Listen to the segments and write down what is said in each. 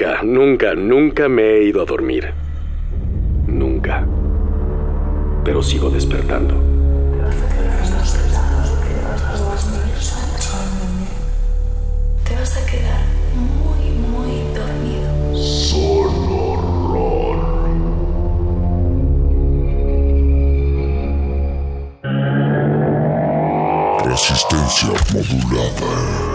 Nunca, nunca, nunca me he ido a dormir. Nunca. Pero sigo despertando. Te vas a quedar muy, muy dormido. Son horror. Resistencia modulada.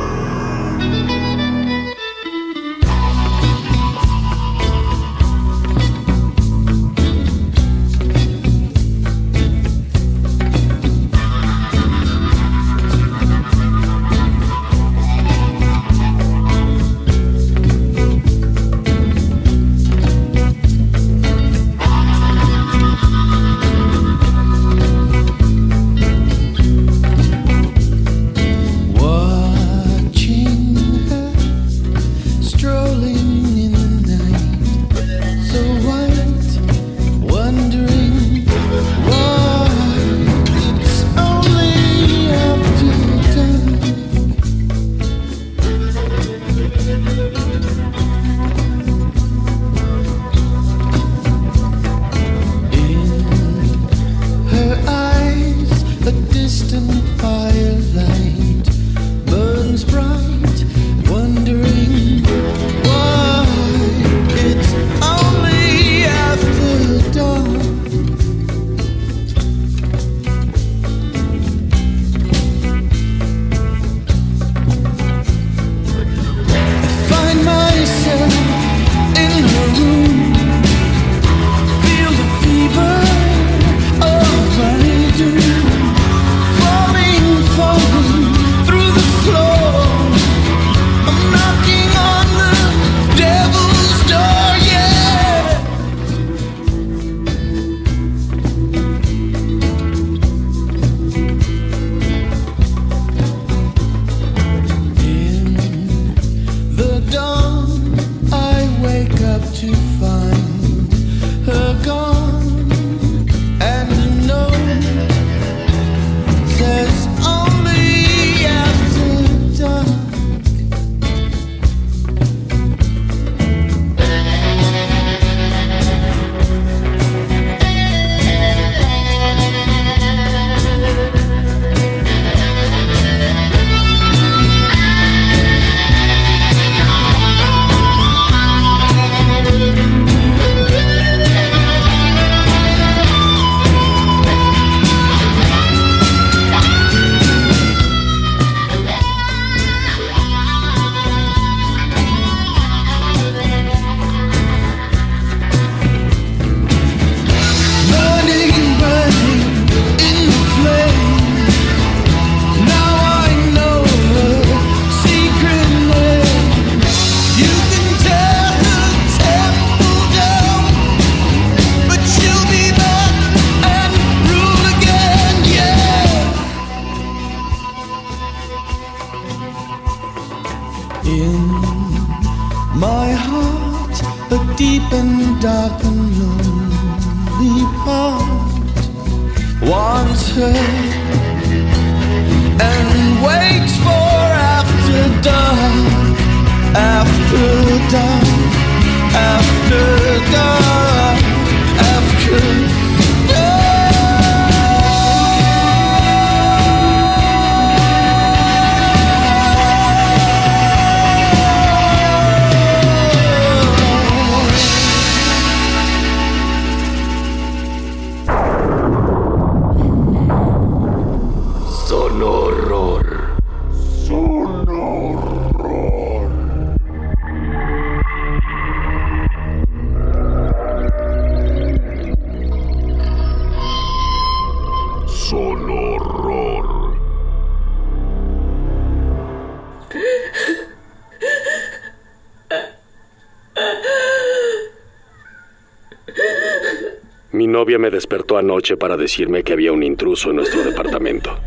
noche para decirme que había un intruso en nuestro departamento.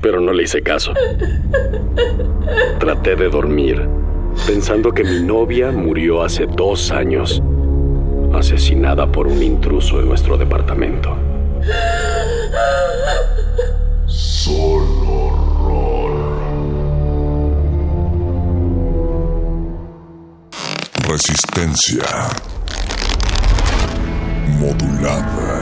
Pero no le hice caso. Traté de dormir, pensando que mi novia murió hace dos años, asesinada por un intruso en nuestro departamento. Solo rol. Resistencia modulada.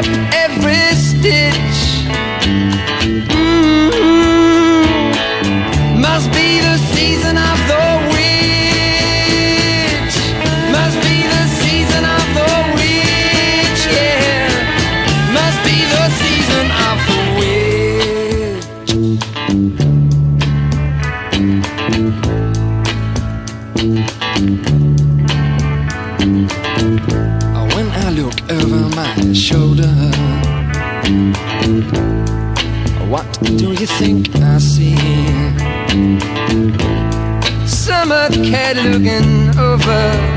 up every stitch looking over.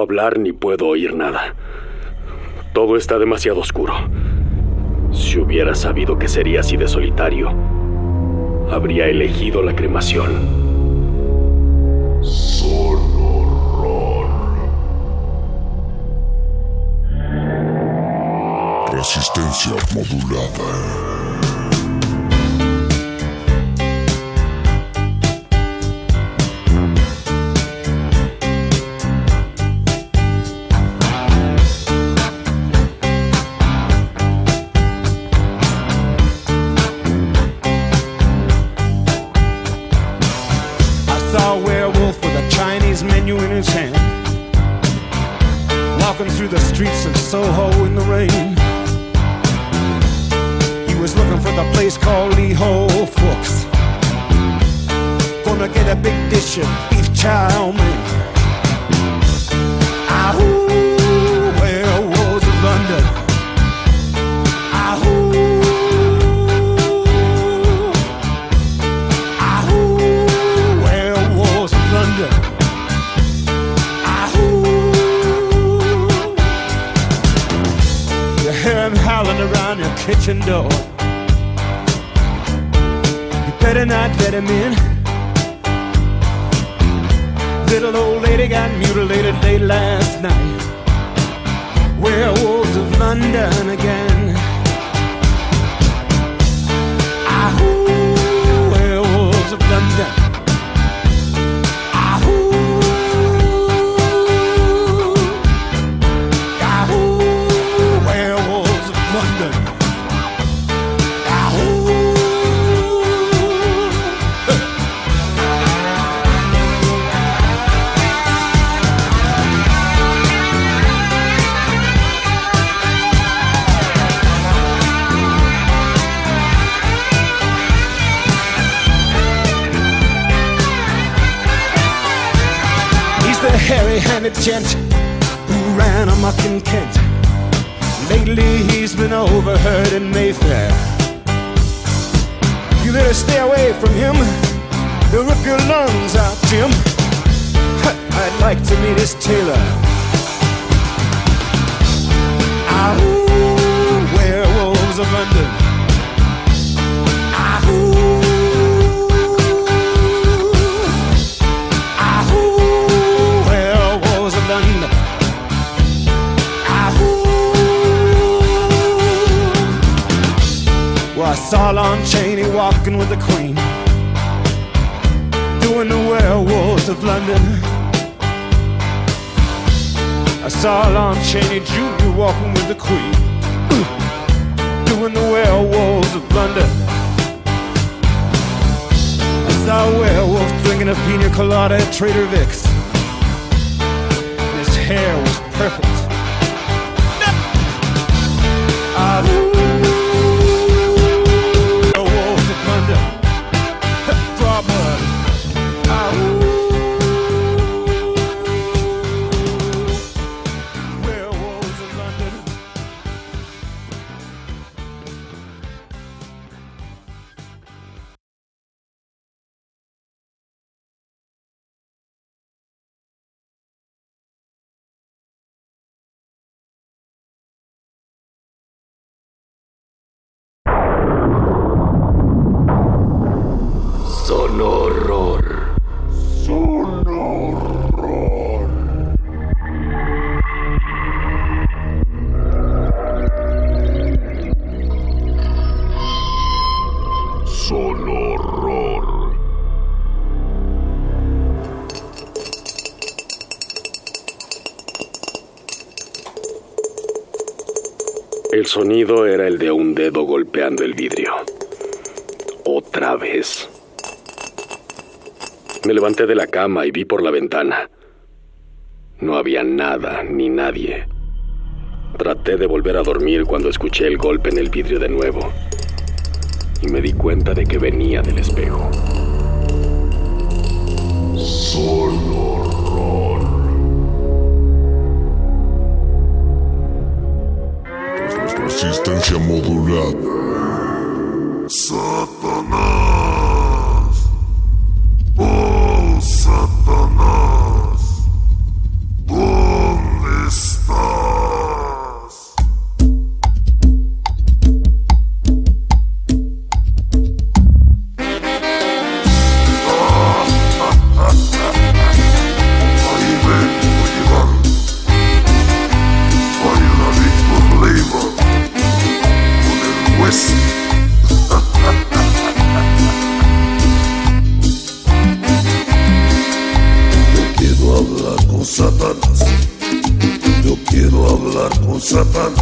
hablar ni puedo oír nada. Todo está demasiado oscuro. Si hubiera sabido que sería así de solitario, habría elegido la cremación. Resistencia modulada. Beef each. golpeando el vidrio. Otra vez. Me levanté de la cama y vi por la ventana. No había nada ni nadie. Traté de volver a dormir cuando escuché el golpe en el vidrio de nuevo y me di cuenta de que venía del espejo. Solo. Resistencia modulada. サタナ Sapata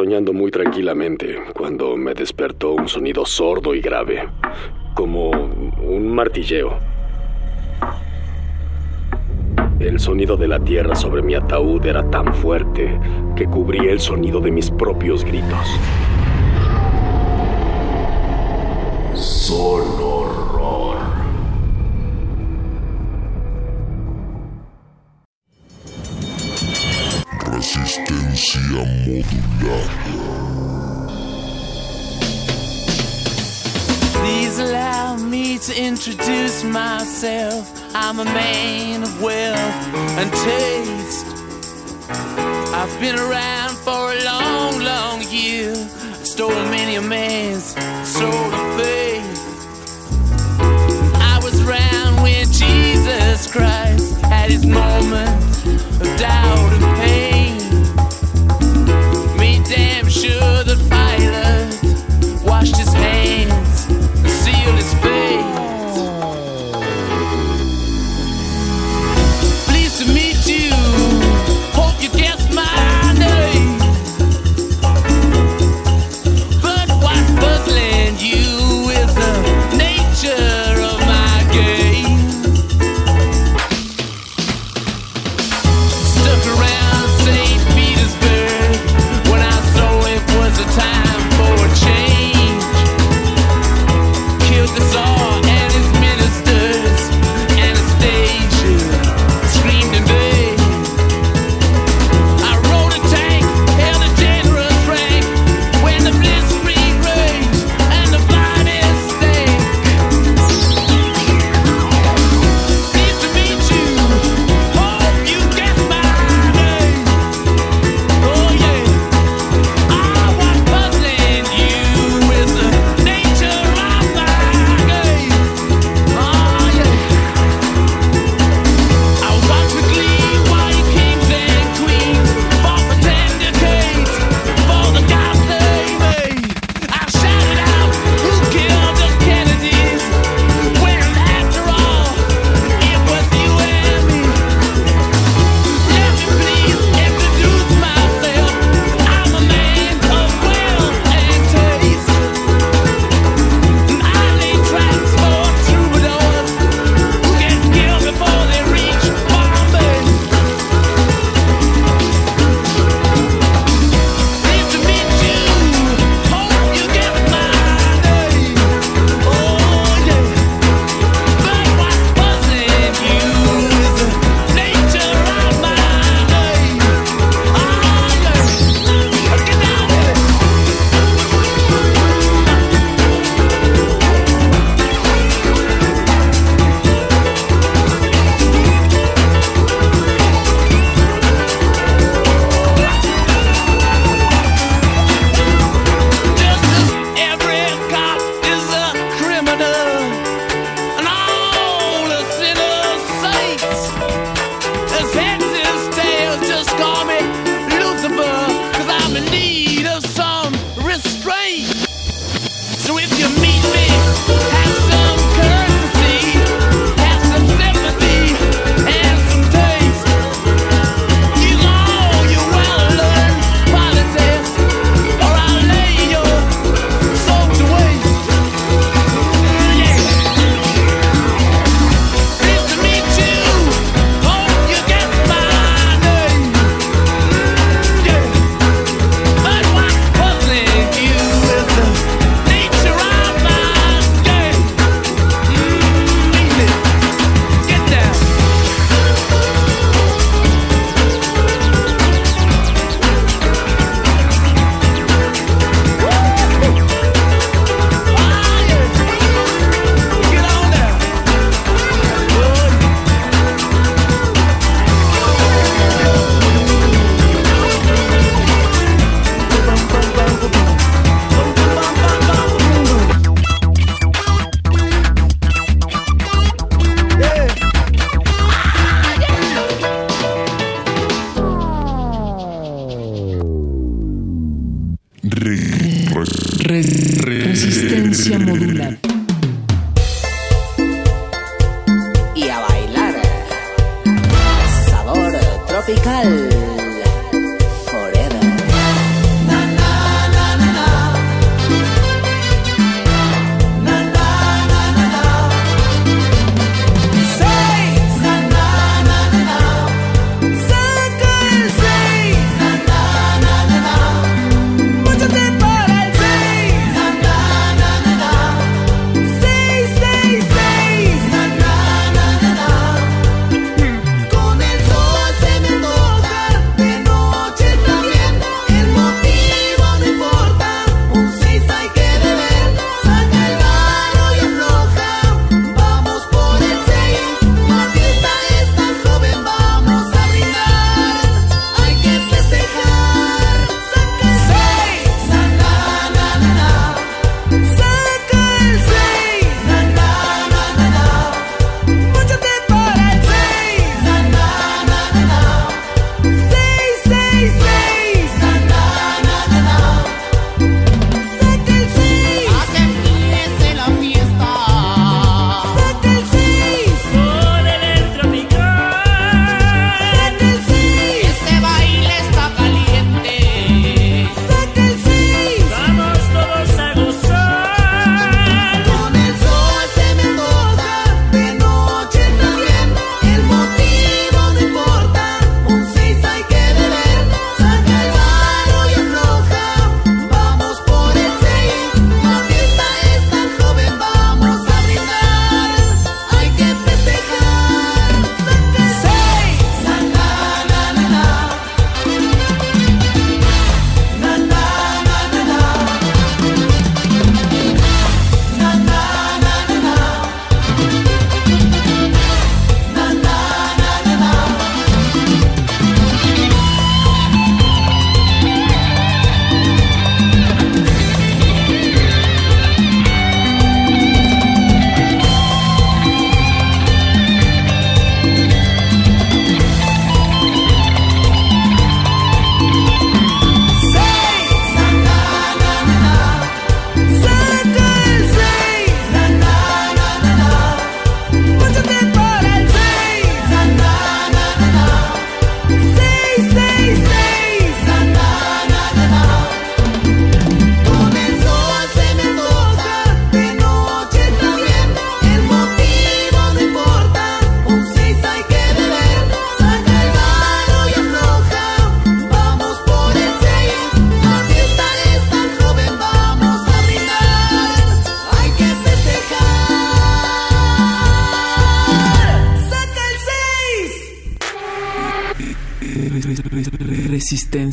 soñando muy tranquilamente cuando me despertó un sonido sordo y grave, como un martilleo. El sonido de la tierra sobre mi ataúd era tan fuerte que cubría el sonido de mis propios gritos. myself, I'm a man of wealth and taste. I've been around for a long, long year, stolen many a man's soul of faith. I was around when Jesus Christ had his moment of doubt.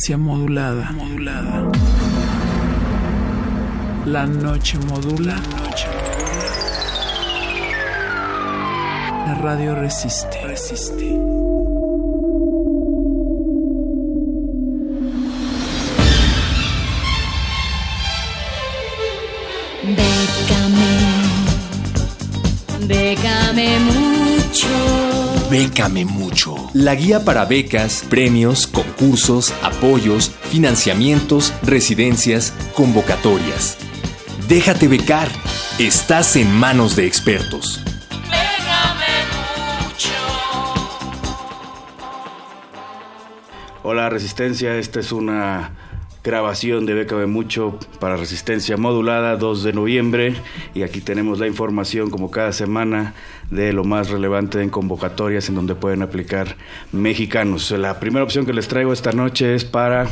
Resistencia modulada. Modulada. La noche modula. La radio resiste. Resiste. Mucho. La guía para becas, premios, concursos, apoyos, financiamientos, residencias, convocatorias. Déjate becar. Estás en manos de expertos. Hola Resistencia, esta es una grabación de Bécame Mucho para Resistencia Modulada 2 de noviembre y aquí tenemos la información como cada semana de lo más relevante en convocatorias en donde pueden aplicar mexicanos. La primera opción que les traigo esta noche es para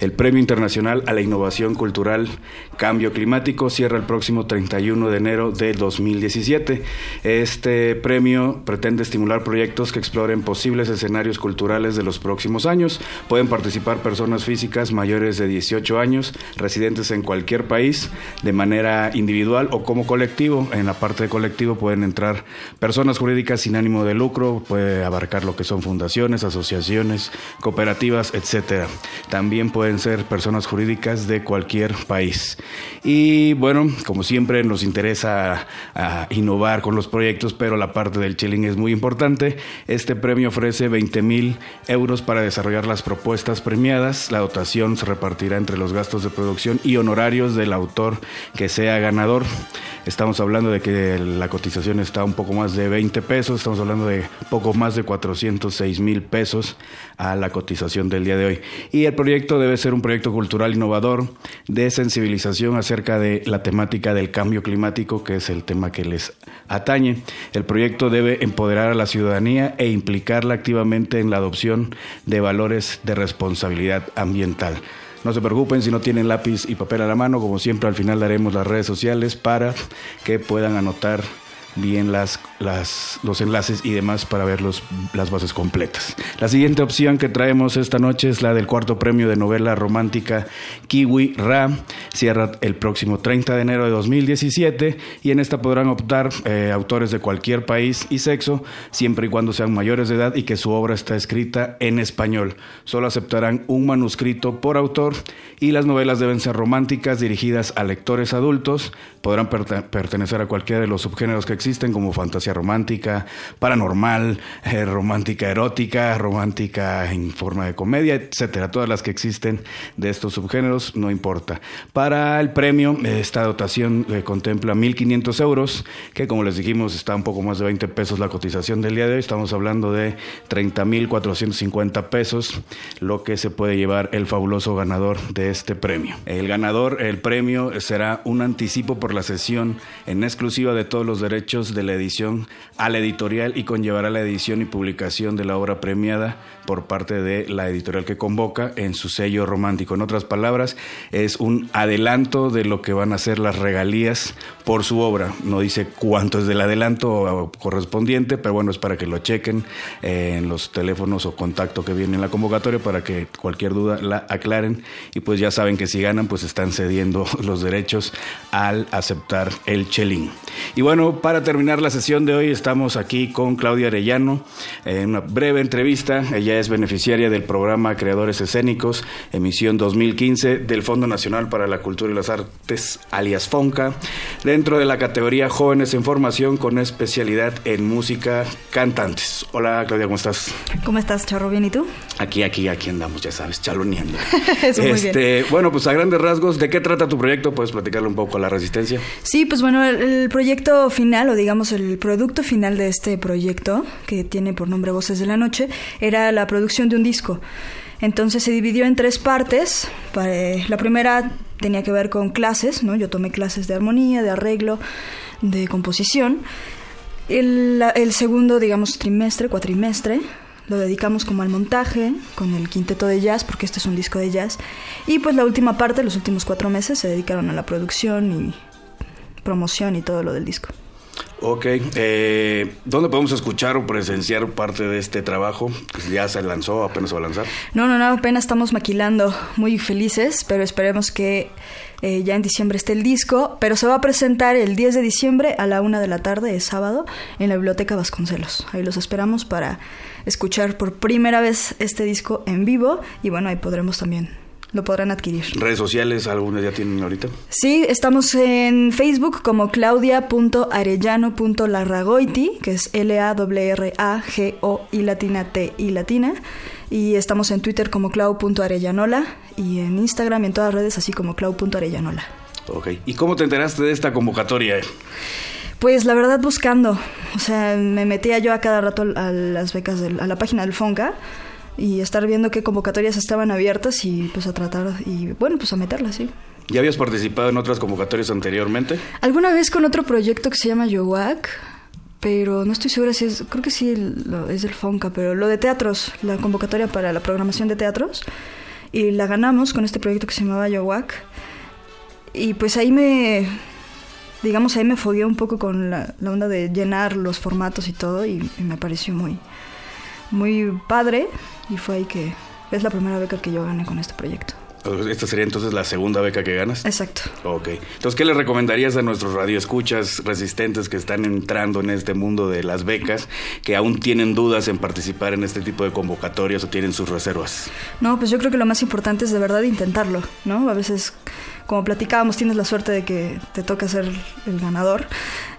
el Premio Internacional a la Innovación Cultural Cambio Climático. Cierra el próximo 31 de enero de 2017. Este premio pretende estimular proyectos que exploren posibles escenarios culturales de los próximos años. Pueden participar personas físicas mayores de 18 años, residentes en cualquier país, de manera individual o como colectivo. En la parte de colectivo pueden entrar personas jurídicas sin ánimo de lucro, puede abarcar lo que son fundaciones, asociaciones, cooperativas, etcétera. También pueden ser personas jurídicas de cualquier país. Y bueno, como siempre nos interesa a innovar con los proyectos, pero la parte del chilling es muy importante. Este premio ofrece 20 mil euros para desarrollar las propuestas premiadas. La dotación se repartirá entre los gastos de producción y honorarios del autor que sea ganador. Estamos hablando de que la cotización está un poco más de 20 pesos, estamos hablando de poco más de 406 mil pesos a la cotización del día de hoy. Y el proyecto debe ser un proyecto cultural innovador de sensibilización acerca de la temática del cambio climático, que es el tema que les atañe. El proyecto debe empoderar a la ciudadanía e implicarla activamente en la adopción de valores de responsabilidad ambiental. No se preocupen si no tienen lápiz y papel a la mano, como siempre al final daremos las redes sociales para que puedan anotar bien las, las, los enlaces y demás para ver los, las bases completas. La siguiente opción que traemos esta noche es la del cuarto premio de novela romántica Kiwi Ra. Cierra el próximo 30 de enero de 2017 y en esta podrán optar eh, autores de cualquier país y sexo, siempre y cuando sean mayores de edad y que su obra está escrita en español. Solo aceptarán un manuscrito por autor y las novelas deben ser románticas dirigidas a lectores adultos. Podrán pertenecer a cualquiera de los subgéneros que existen como fantasía romántica, paranormal, eh, romántica erótica, romántica en forma de comedia, etcétera. Todas las que existen de estos subgéneros, no importa. Para el premio, esta dotación eh, contempla 1.500 euros, que como les dijimos está un poco más de 20 pesos la cotización del día de hoy. Estamos hablando de 30.450 pesos, lo que se puede llevar el fabuloso ganador de este premio. El ganador, el premio será un anticipo por la sesión en exclusiva de todos los derechos de la edición a la editorial y conllevará la edición y publicación de la obra premiada por parte de la editorial que convoca en su sello romántico. En otras palabras, es un adelanto de lo que van a ser las regalías por su obra. No dice cuánto es del adelanto correspondiente, pero bueno, es para que lo chequen en los teléfonos o contacto que viene en la convocatoria para que cualquier duda la aclaren y pues ya saben que si ganan pues están cediendo los derechos al aceptar el chelín. Y bueno, para terminar la sesión de hoy estamos aquí con Claudia Arellano en una breve entrevista. Ella es beneficiaria del programa Creadores Escénicos, emisión 2015 del Fondo Nacional para la Cultura y las Artes, alias FONCA, dentro de la categoría Jóvenes en Formación con especialidad en música cantantes. Hola Claudia, ¿cómo estás? ¿Cómo estás, Charro? ¿Bien y tú? Aquí, aquí, aquí andamos, ya sabes, chaloneando. Eso muy este, bien. Bueno, pues a grandes rasgos, ¿de qué trata tu proyecto? ¿Puedes platicarle un poco a la resistencia? Sí, pues bueno, el, el proyecto final digamos el producto final de este proyecto, que tiene por nombre Voces de la Noche, era la producción de un disco. Entonces se dividió en tres partes. La primera tenía que ver con clases, ¿no? Yo tomé clases de armonía, de arreglo, de composición. El, el segundo, digamos, trimestre, cuatrimestre, lo dedicamos como al montaje, con el quinteto de jazz, porque este es un disco de jazz. Y pues la última parte, los últimos cuatro meses, se dedicaron a la producción y promoción y todo lo del disco. Ok, eh, ¿dónde podemos escuchar o presenciar parte de este trabajo? ¿Ya se lanzó, apenas se va a lanzar? No, no, no, apenas estamos maquilando, muy felices, pero esperemos que eh, ya en diciembre esté el disco, pero se va a presentar el 10 de diciembre a la una de la tarde, es sábado, en la Biblioteca Vasconcelos. Ahí los esperamos para escuchar por primera vez este disco en vivo y bueno, ahí podremos también lo podrán adquirir. ¿Redes sociales algunas ya tienen ahorita? Sí, estamos en Facebook como claudia.arellano.larragoiti, que es L-A-R-R-A-G-O y latina T y latina. Y estamos en Twitter como clau.arellanola y en Instagram y en todas las redes así como clau.arellanola. Ok. ¿Y cómo te enteraste de esta convocatoria? Pues la verdad buscando, o sea, me metía yo a cada rato a las becas, de, a la página del Fonca y estar viendo qué convocatorias estaban abiertas y pues a tratar y bueno, pues a meterlas, sí. ¿Ya habías participado en otras convocatorias anteriormente? Alguna vez con otro proyecto que se llama Yowak, pero no estoy segura si es, creo que sí es del Fonca, pero lo de teatros, la convocatoria para la programación de teatros, y la ganamos con este proyecto que se llamaba Yowak. Y pues ahí me, digamos, ahí me fogué un poco con la, la onda de llenar los formatos y todo, y, y me pareció muy, muy padre y fue ahí que es la primera beca que yo gané con este proyecto. Esta sería entonces la segunda beca que ganas. Exacto. Ok. Entonces, ¿qué le recomendarías a nuestros radioescuchas resistentes que están entrando en este mundo de las becas, que aún tienen dudas en participar en este tipo de convocatorias o tienen sus reservas? No, pues yo creo que lo más importante es de verdad intentarlo, ¿no? A veces, como platicábamos, tienes la suerte de que te toca ser el ganador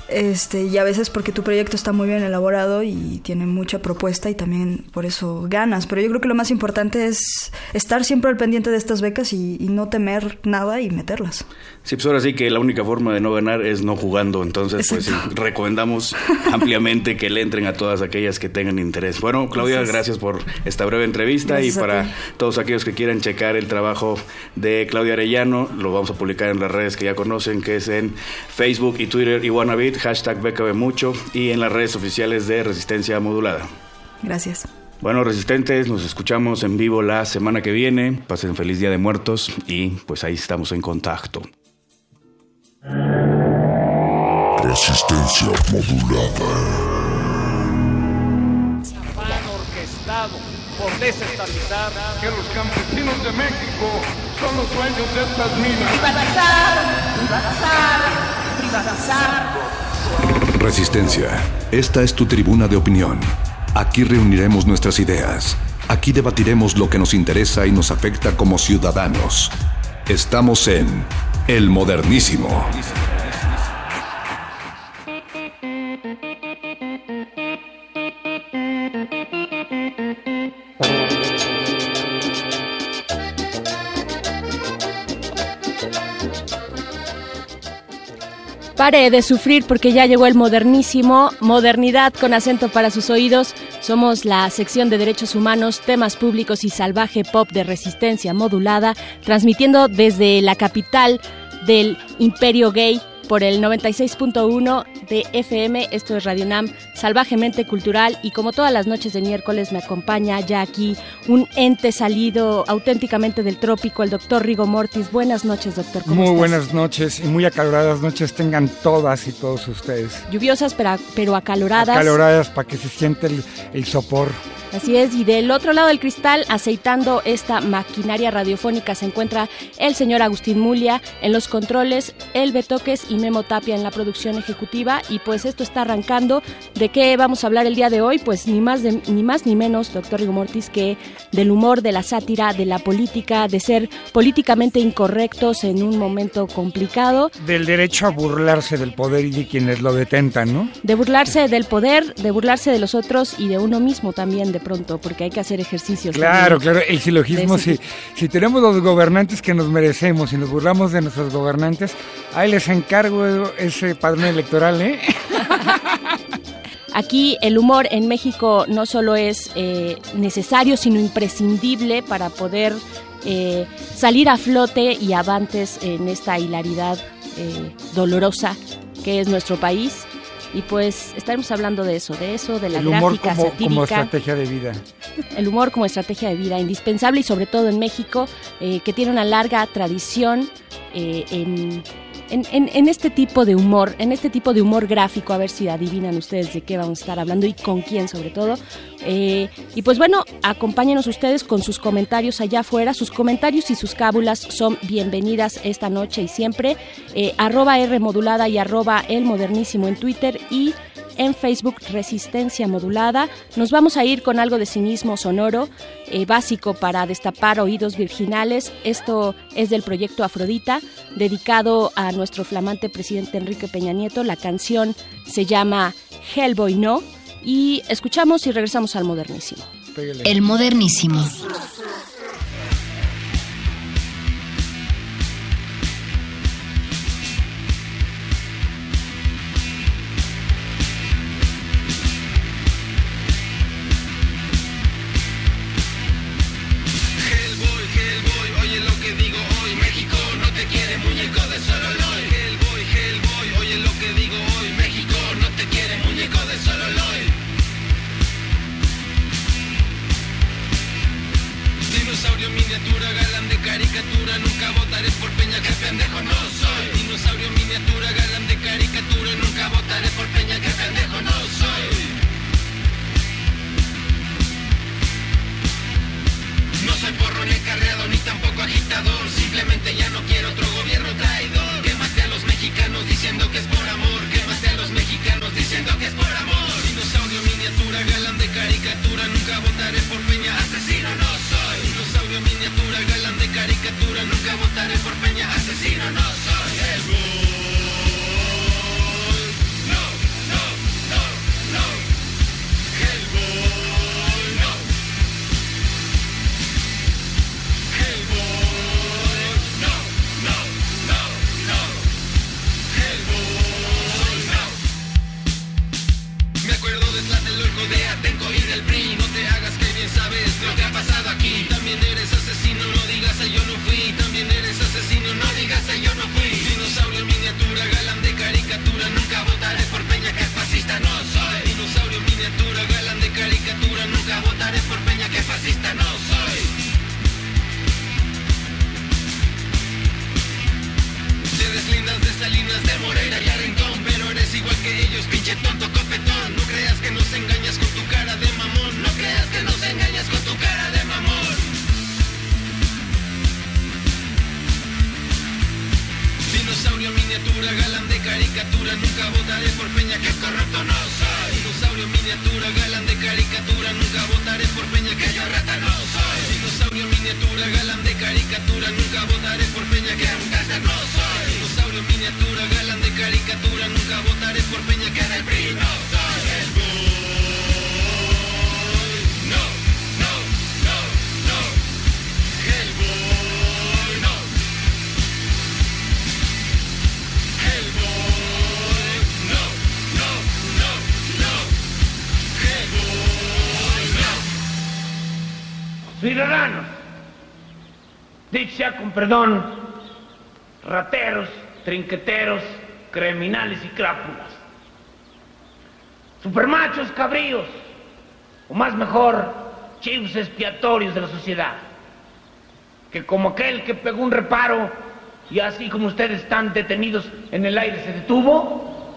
Este, y a veces porque tu proyecto está muy bien elaborado y tiene mucha propuesta y también por eso ganas. Pero yo creo que lo más importante es estar siempre al pendiente de estas becas y, y no temer nada y meterlas. Sí, pues ahora sí que la única forma de no ganar es no jugando. Entonces, pues sí, recomendamos ampliamente que le entren a todas aquellas que tengan interés. Bueno, Claudia, Gracias. gracias por esta breve entrevista Gracias y para todos aquellos que quieran checar el trabajo de Claudia Arellano, lo vamos a publicar en las redes que ya conocen, que es en Facebook y Twitter y Wannabe, hashtag BKB mucho y en las redes oficiales de Resistencia Modulada. Gracias. Bueno, resistentes, nos escuchamos en vivo la semana que viene. Pasen feliz Día de Muertos y pues ahí estamos en contacto. Resistencia modulada. orquestado por desestabilizar que los campesinos de México son los dueños de estas minas. Privatizar, privatizar, privatizar. Resistencia. Esta es tu tribuna de opinión. Aquí reuniremos nuestras ideas. Aquí debatiremos lo que nos interesa y nos afecta como ciudadanos. Estamos en El Modernísimo. Pare de sufrir porque ya llegó el modernísimo, modernidad con acento para sus oídos. Somos la sección de derechos humanos, temas públicos y salvaje pop de resistencia modulada, transmitiendo desde la capital del imperio gay por el 96.1 de FM. Esto es Radio Nam, salvajemente cultural. Y como todas las noches de miércoles me acompaña ya aquí un ente salido auténticamente del trópico, el doctor Rigo Mortis. Buenas noches, doctor. ¿Cómo Muy estás? buenas noches y muy acaloradas noches tengan todas y todos ustedes. Lluviosas pero, pero acaloradas. Acaloradas para que se siente el, el sopor. Así es, y del otro lado del cristal, aceitando esta maquinaria radiofónica, se encuentra el señor Agustín Mulia en los controles, el Betoques y Memo Tapia en la producción ejecutiva. Y pues esto está arrancando. ¿De qué vamos a hablar el día de hoy? Pues ni más, de- ni, más ni menos, doctor Rigo Mortis, que del humor, de la sátira, de la política, de ser políticamente incorrectos en un momento complicado. Del derecho a burlarse del poder y de quienes lo detentan, ¿no? De burlarse del poder, de burlarse de los otros y de uno mismo también de pronto, porque hay que hacer ejercicios. Claro, también. claro, el silogismo, si, si tenemos los gobernantes que nos merecemos y nos burlamos de nuestros gobernantes, ahí les encargo ese padrón electoral, ¿eh? Aquí el humor en México no solo es eh, necesario, sino imprescindible para poder eh, salir a flote y avantes en esta hilaridad eh, dolorosa que es nuestro país. Y pues estaremos hablando de eso, de eso, de la El humor gráfica como, satírica. como estrategia de vida. El humor como estrategia de vida, indispensable y sobre todo en México, eh, que tiene una larga tradición eh, en, en- este tipo de humor, en este tipo de humor gráfico, a ver si adivinan ustedes de qué vamos a estar hablando y con quién sobre todo. Eh, y pues bueno, acompáñenos ustedes con sus comentarios allá afuera, sus comentarios y sus cábulas son bienvenidas esta noche y siempre. Eh, arroba R modulada y arroba el modernísimo en Twitter y en Facebook Resistencia Modulada. Nos vamos a ir con algo de cinismo sonoro, eh, básico para destapar oídos virginales. Esto es del proyecto Afrodita, dedicado a nuestro flamante presidente Enrique Peña Nieto. La canción se llama Hellboy No y escuchamos y regresamos al modernísimo. El modernísimo. Perdón, rateros, trinqueteros, criminales y crápulas, supermachos cabríos, o más mejor, chivos expiatorios de la sociedad, que como aquel que pegó un reparo y así como ustedes están detenidos en el aire se detuvo,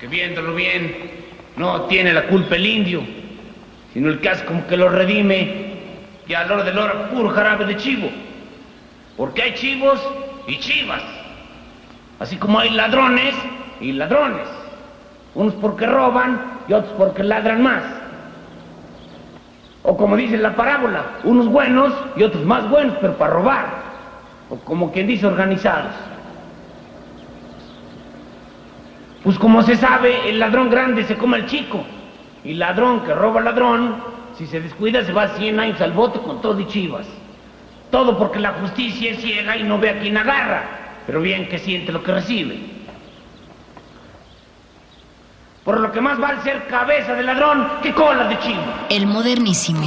que viéndolo bien, no tiene la culpa el indio, sino el que hace como que lo redime y a la hora de la hora puro jarabe de chivo. Porque hay chivos y chivas. Así como hay ladrones y ladrones. Unos porque roban y otros porque ladran más. O como dice la parábola, unos buenos y otros más buenos, pero para robar. O como quien dice organizados. Pues como se sabe, el ladrón grande se come al chico. Y ladrón que roba al ladrón, si se descuida se va 100 años al bote con todo y chivas. Todo porque la justicia es ciega y no ve a quien agarra, pero bien que siente lo que recibe. Por lo que más vale ser cabeza de ladrón que cola de chivo. El modernísimo.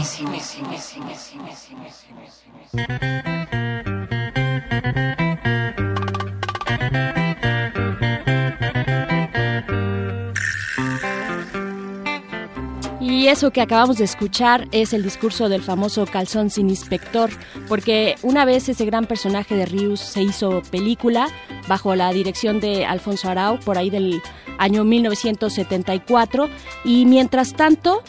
Y eso que acabamos de escuchar es el discurso del famoso calzón sin inspector, porque una vez ese gran personaje de Rius se hizo película bajo la dirección de Alfonso Arau por ahí del año 1974 y mientras tanto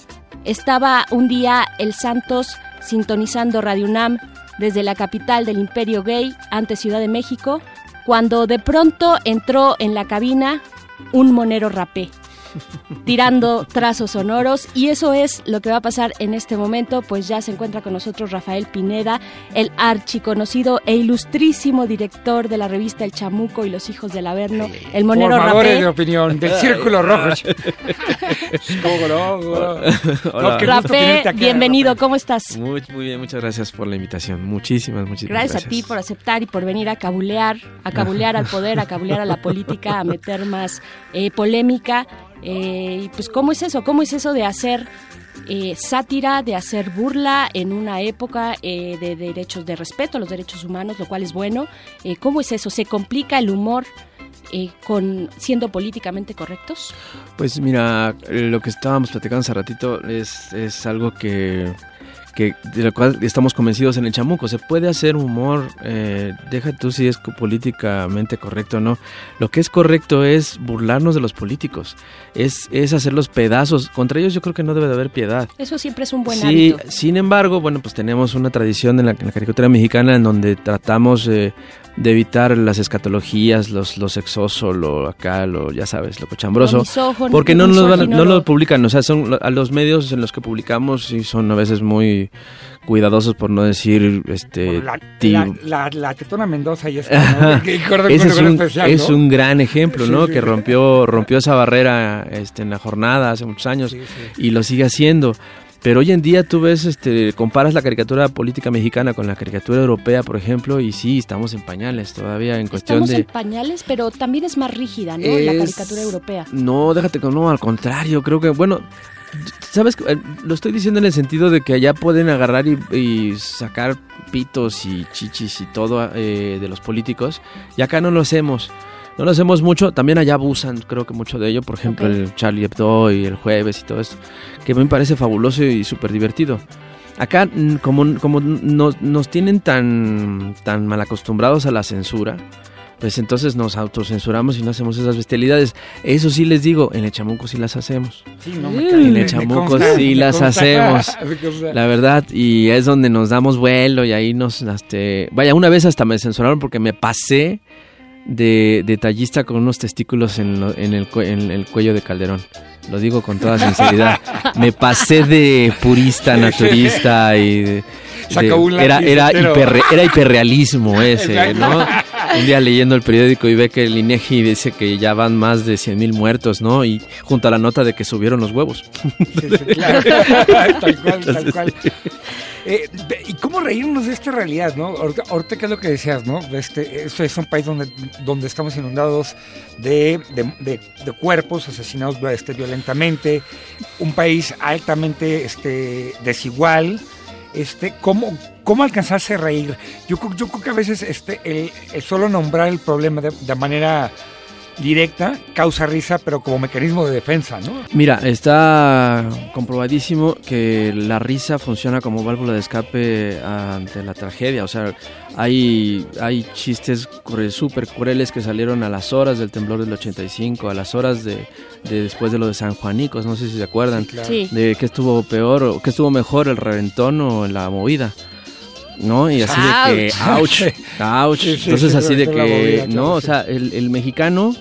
estaba un día el Santos sintonizando Radio UNAM desde la capital del imperio gay ante Ciudad de México, cuando de pronto entró en la cabina un monero rapé tirando trazos sonoros y eso es lo que va a pasar en este momento, pues ya se encuentra con nosotros Rafael Pineda, el archiconocido e ilustrísimo director de la revista El Chamuco y los Hijos del Averno, el monero Formadores rapé. de opinión del Círculo Rojo. Hola. Rapé, bienvenido, ¿cómo estás? Muy, muy bien, muchas gracias por la invitación. Muchísimas, muchísimas Gracias, gracias. a ti por aceptar y por venir a cabulear, a cabulear al poder, a cabulear a la política, a meter más eh, polémica. Eh, pues, ¿cómo es eso? ¿Cómo es eso de hacer eh, sátira, de hacer burla en una época eh, de derechos, de respeto a los derechos humanos, lo cual es bueno? ¿Cómo es eso? ¿Se complica el humor con siendo políticamente correctos? Pues mira, lo que estábamos platicando hace ratito es, es algo que, que de lo cual estamos convencidos en el chamuco. Se puede hacer humor, eh, deja tú si es políticamente correcto o no. Lo que es correcto es burlarnos de los políticos, es, es hacerlos pedazos. Contra ellos yo creo que no debe de haber piedad. Eso siempre es un buen Sí, hábito. sin embargo, bueno, pues tenemos una tradición en la, en la caricatura mexicana en donde tratamos eh, de evitar las escatologías, los, los sexoso, lo acá, lo, ya sabes, lo cochambroso. Porque no, nos van no lo- publican, o sea, son a los medios en los que publicamos sí son a veces muy cuidadosos por no decir, este... La, la, la, la tetona Mendoza y eso. Ajá. ¿no? Que- que recuerdo Ese es un, especial, es ¿no? un gran ejemplo, Sí, ¿no? sí, que rompió rompió esa barrera este, en la jornada hace muchos años y lo sigue haciendo. Pero hoy en día tú ves, este, comparas la caricatura política mexicana con la caricatura europea, por ejemplo, y sí, estamos en pañales todavía en cuestión Estamos de... en pañales, pero también es más rígida, ¿no? La caricatura europea. No, déjate con no, al contrario, creo que, bueno, sabes, Eh, lo estoy diciendo en el sentido de que allá pueden agarrar y, y sacar pitos y chichis y todo eh, de los políticos, y acá no lo hacemos. No lo hacemos mucho, también allá abusan, creo que mucho de ello, por ejemplo, Ok. el Charlie Hebdo y el jueves y todo esto, que me parece fabuloso y súper divertido. Acá, como, como nos, nos tienen tan, tan mal acostumbrados a la censura, pues entonces nos autocensuramos y no hacemos esas bestialidades. Eso sí les digo, en el chamuco sí las hacemos. Sí, no me en el chamuco consta, sí las hacemos. La verdad, y es donde nos damos vuelo y ahí nos... Este, vaya, una vez hasta me censuraron porque me pasé de detallista con unos testículos en, lo- en el, en el cuello de Calderón. Lo digo con toda sinceridad. Me pasé de purista, naturista y... de- era, era, era hiperrealismo ese. ¿no? Un día leyendo el periódico y ve que el INEGI dice que ya van más de 100 mil muertos, ¿no? Y junto a la nota de que subieron los huevos. claro. tal cual, tal cual. Eh, ¿Y cómo reírnos de esta realidad, no? Ahorita, ahorita ¿qué es lo que decías, no? Este, esto es un país donde, donde estamos inundados de, de- de- de cuerpos asesinados este, violentamente, un país altamente este, desigual. Este, ¿cómo, ¿Cómo alcanzarse a reír? Yo, creo- yo creo que a veces este, el, el solo nombrar el problema de, de manera directa causa risa, pero como mecanismo de defensa, ¿no? Mira, está comprobadísimo que la risa funciona como válvula de escape ante la tragedia. O sea, hay, hay chistes súper crueles que salieron a las horas del temblor del 85, a las horas de, de después de lo de San Juanicos, no sé si se acuerdan. Sí, claro. Sí. De qué estuvo peor o qué estuvo mejor, el reventón o la movida. ¿No? Y así de que, ouch, ouch. Sí, sí, Entonces sí, así de movida, que, no, o sea, el, el mexicano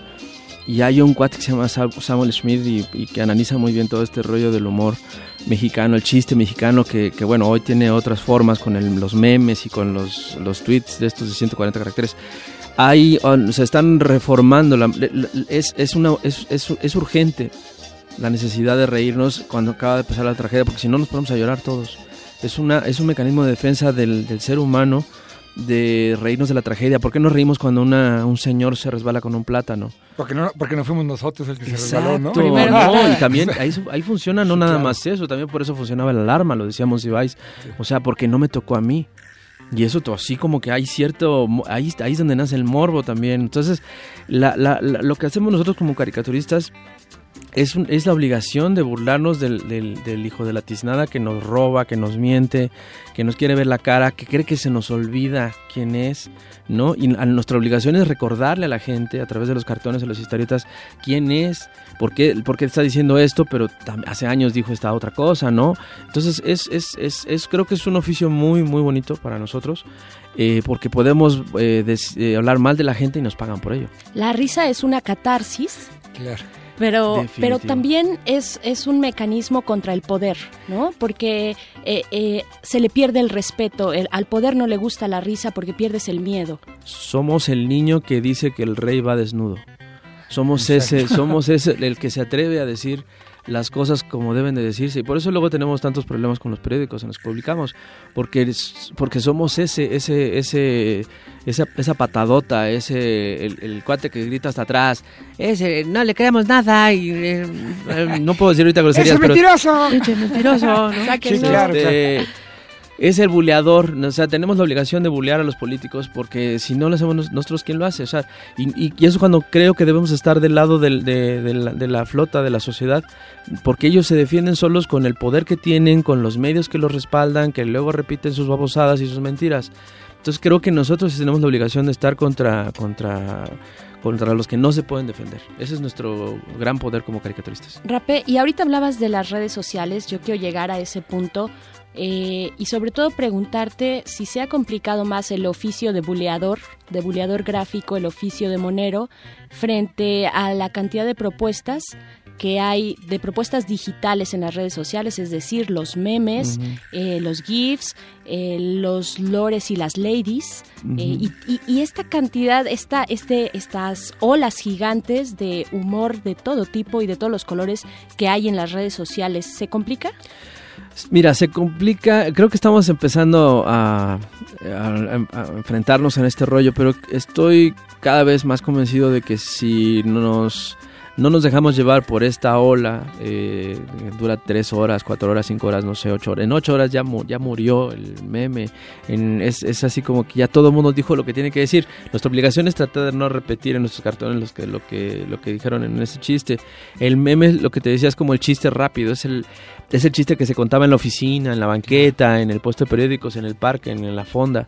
y hay un cuate que se llama Sa- Samuel Schmidt y, y que analiza muy bien todo este rollo del humor mexicano, el chiste mexicano, que, que, bueno, hoy tiene otras formas con el- los memes y con los, los tweets de estos de 140 caracteres. Hay, on- se están reformando, la- es, es, una, es, es, es urgente la necesidad de reírnos cuando acaba de pasar la tragedia, porque si no nos ponemos a llorar todos. Es, una, es un mecanismo de defensa del, del ser humano de reírnos de la tragedia. ¿Por qué nos reímos cuando una, un señor se resbala con un plátano? Porque no, porque no fuimos nosotros el que se resbaló, ¿no? Exacto, no, y también ahí, ahí funciona no Sí, nada claro. más eso, también por eso funcionaba la alarma, lo decíamos Ibáis. O sea, porque no me tocó a mí. Y eso así como que hay cierto, ahí, ahí es donde nace el morbo también. Entonces, la- la- la- lo que hacemos nosotros como caricaturistas es, un- es la obligación de burlarnos del, del- del hijo de la tiznada que nos roba, que nos miente, que nos quiere ver la cara, que cree que se nos olvida quién es, ¿no? Y a- nuestra obligación es recordarle a la gente a través de los cartones, de las historietas, quién es, por qué, por qué está diciendo esto, pero hace años dijo esta otra cosa, ¿no? Entonces, es, es, es, es- creo que es un oficio muy, muy bonito para nosotros, eh, porque podemos eh, des- eh, hablar mal de la gente y nos pagan por ello. La risa es una catarsis. Claro. Pero, pero también es, es un mecanismo contra el poder, ¿no? Porque eh, eh, se le pierde el respeto. El- al poder no le gusta la risa porque pierdes el miedo. Somos el niño que dice que el rey va desnudo. Somos ese, somos ese el que se atreve a decir las cosas como deben de decirse y por eso luego tenemos tantos problemas con los periódicos en los que publicamos porque es- porque somos ese ese ese esa, esa patadota ese el, el cuate que grita hasta atrás ese no le creemos nada y eh, no puedo decir ahorita groserías ¡Ese pero mentiroso! ¡Ese mentiroso ¿no? Sáquenlo. Sí, claro, Este, es el buleador, o sea, tenemos la obligación de bulear a los políticos porque si no lo hacemos nos- nosotros, ¿quién lo hace? O sea, y, y- y eso cuando creo que debemos estar del lado de, la, flota, de la sociedad, porque ellos se defienden solos con el poder que tienen, con los medios que los respaldan, que luego repiten sus babosadas y sus mentiras. Entonces creo que nosotros tenemos la obligación de estar contra, contra, contra los que no se pueden defender. Ese es nuestro gran poder como caricaturistas. Rapé, y ahorita hablabas de las redes sociales, yo quiero llegar a ese punto eh, y sobre todo preguntarte si se ha complicado más el oficio de buleador, de buleador gráfico, el oficio de monero, frente a la cantidad de propuestas que hay de propuestas digitales en las redes sociales, es decir, los memes, eh, los GIFs, eh, los lores y las ladies, eh, y, y- y esta cantidad, esta, este, estas olas gigantes de humor de todo tipo y de todos los colores que hay en las redes sociales, ¿se complica? Mira, se complica, creo que estamos empezando a, a- enfrentarnos en este rollo, pero estoy cada vez más convencido de que si nos, no nos dejamos llevar por esta ola, eh, dura tres horas, cuatro horas, cinco horas, no sé, ocho horas, en ocho horas ya, mu- ya murió el meme, En- es, es así como que ya todo el mundo dijo lo que tiene que decir, nuestra obligación es tratar de no repetir en nuestros cartones los que, lo, que, lo que dijeron en ese chiste, el meme, lo que te decía, es como el chiste rápido, es el es el chiste que se contaba en la oficina, en la banqueta, en el puesto de periódicos, en el parque, en la fonda.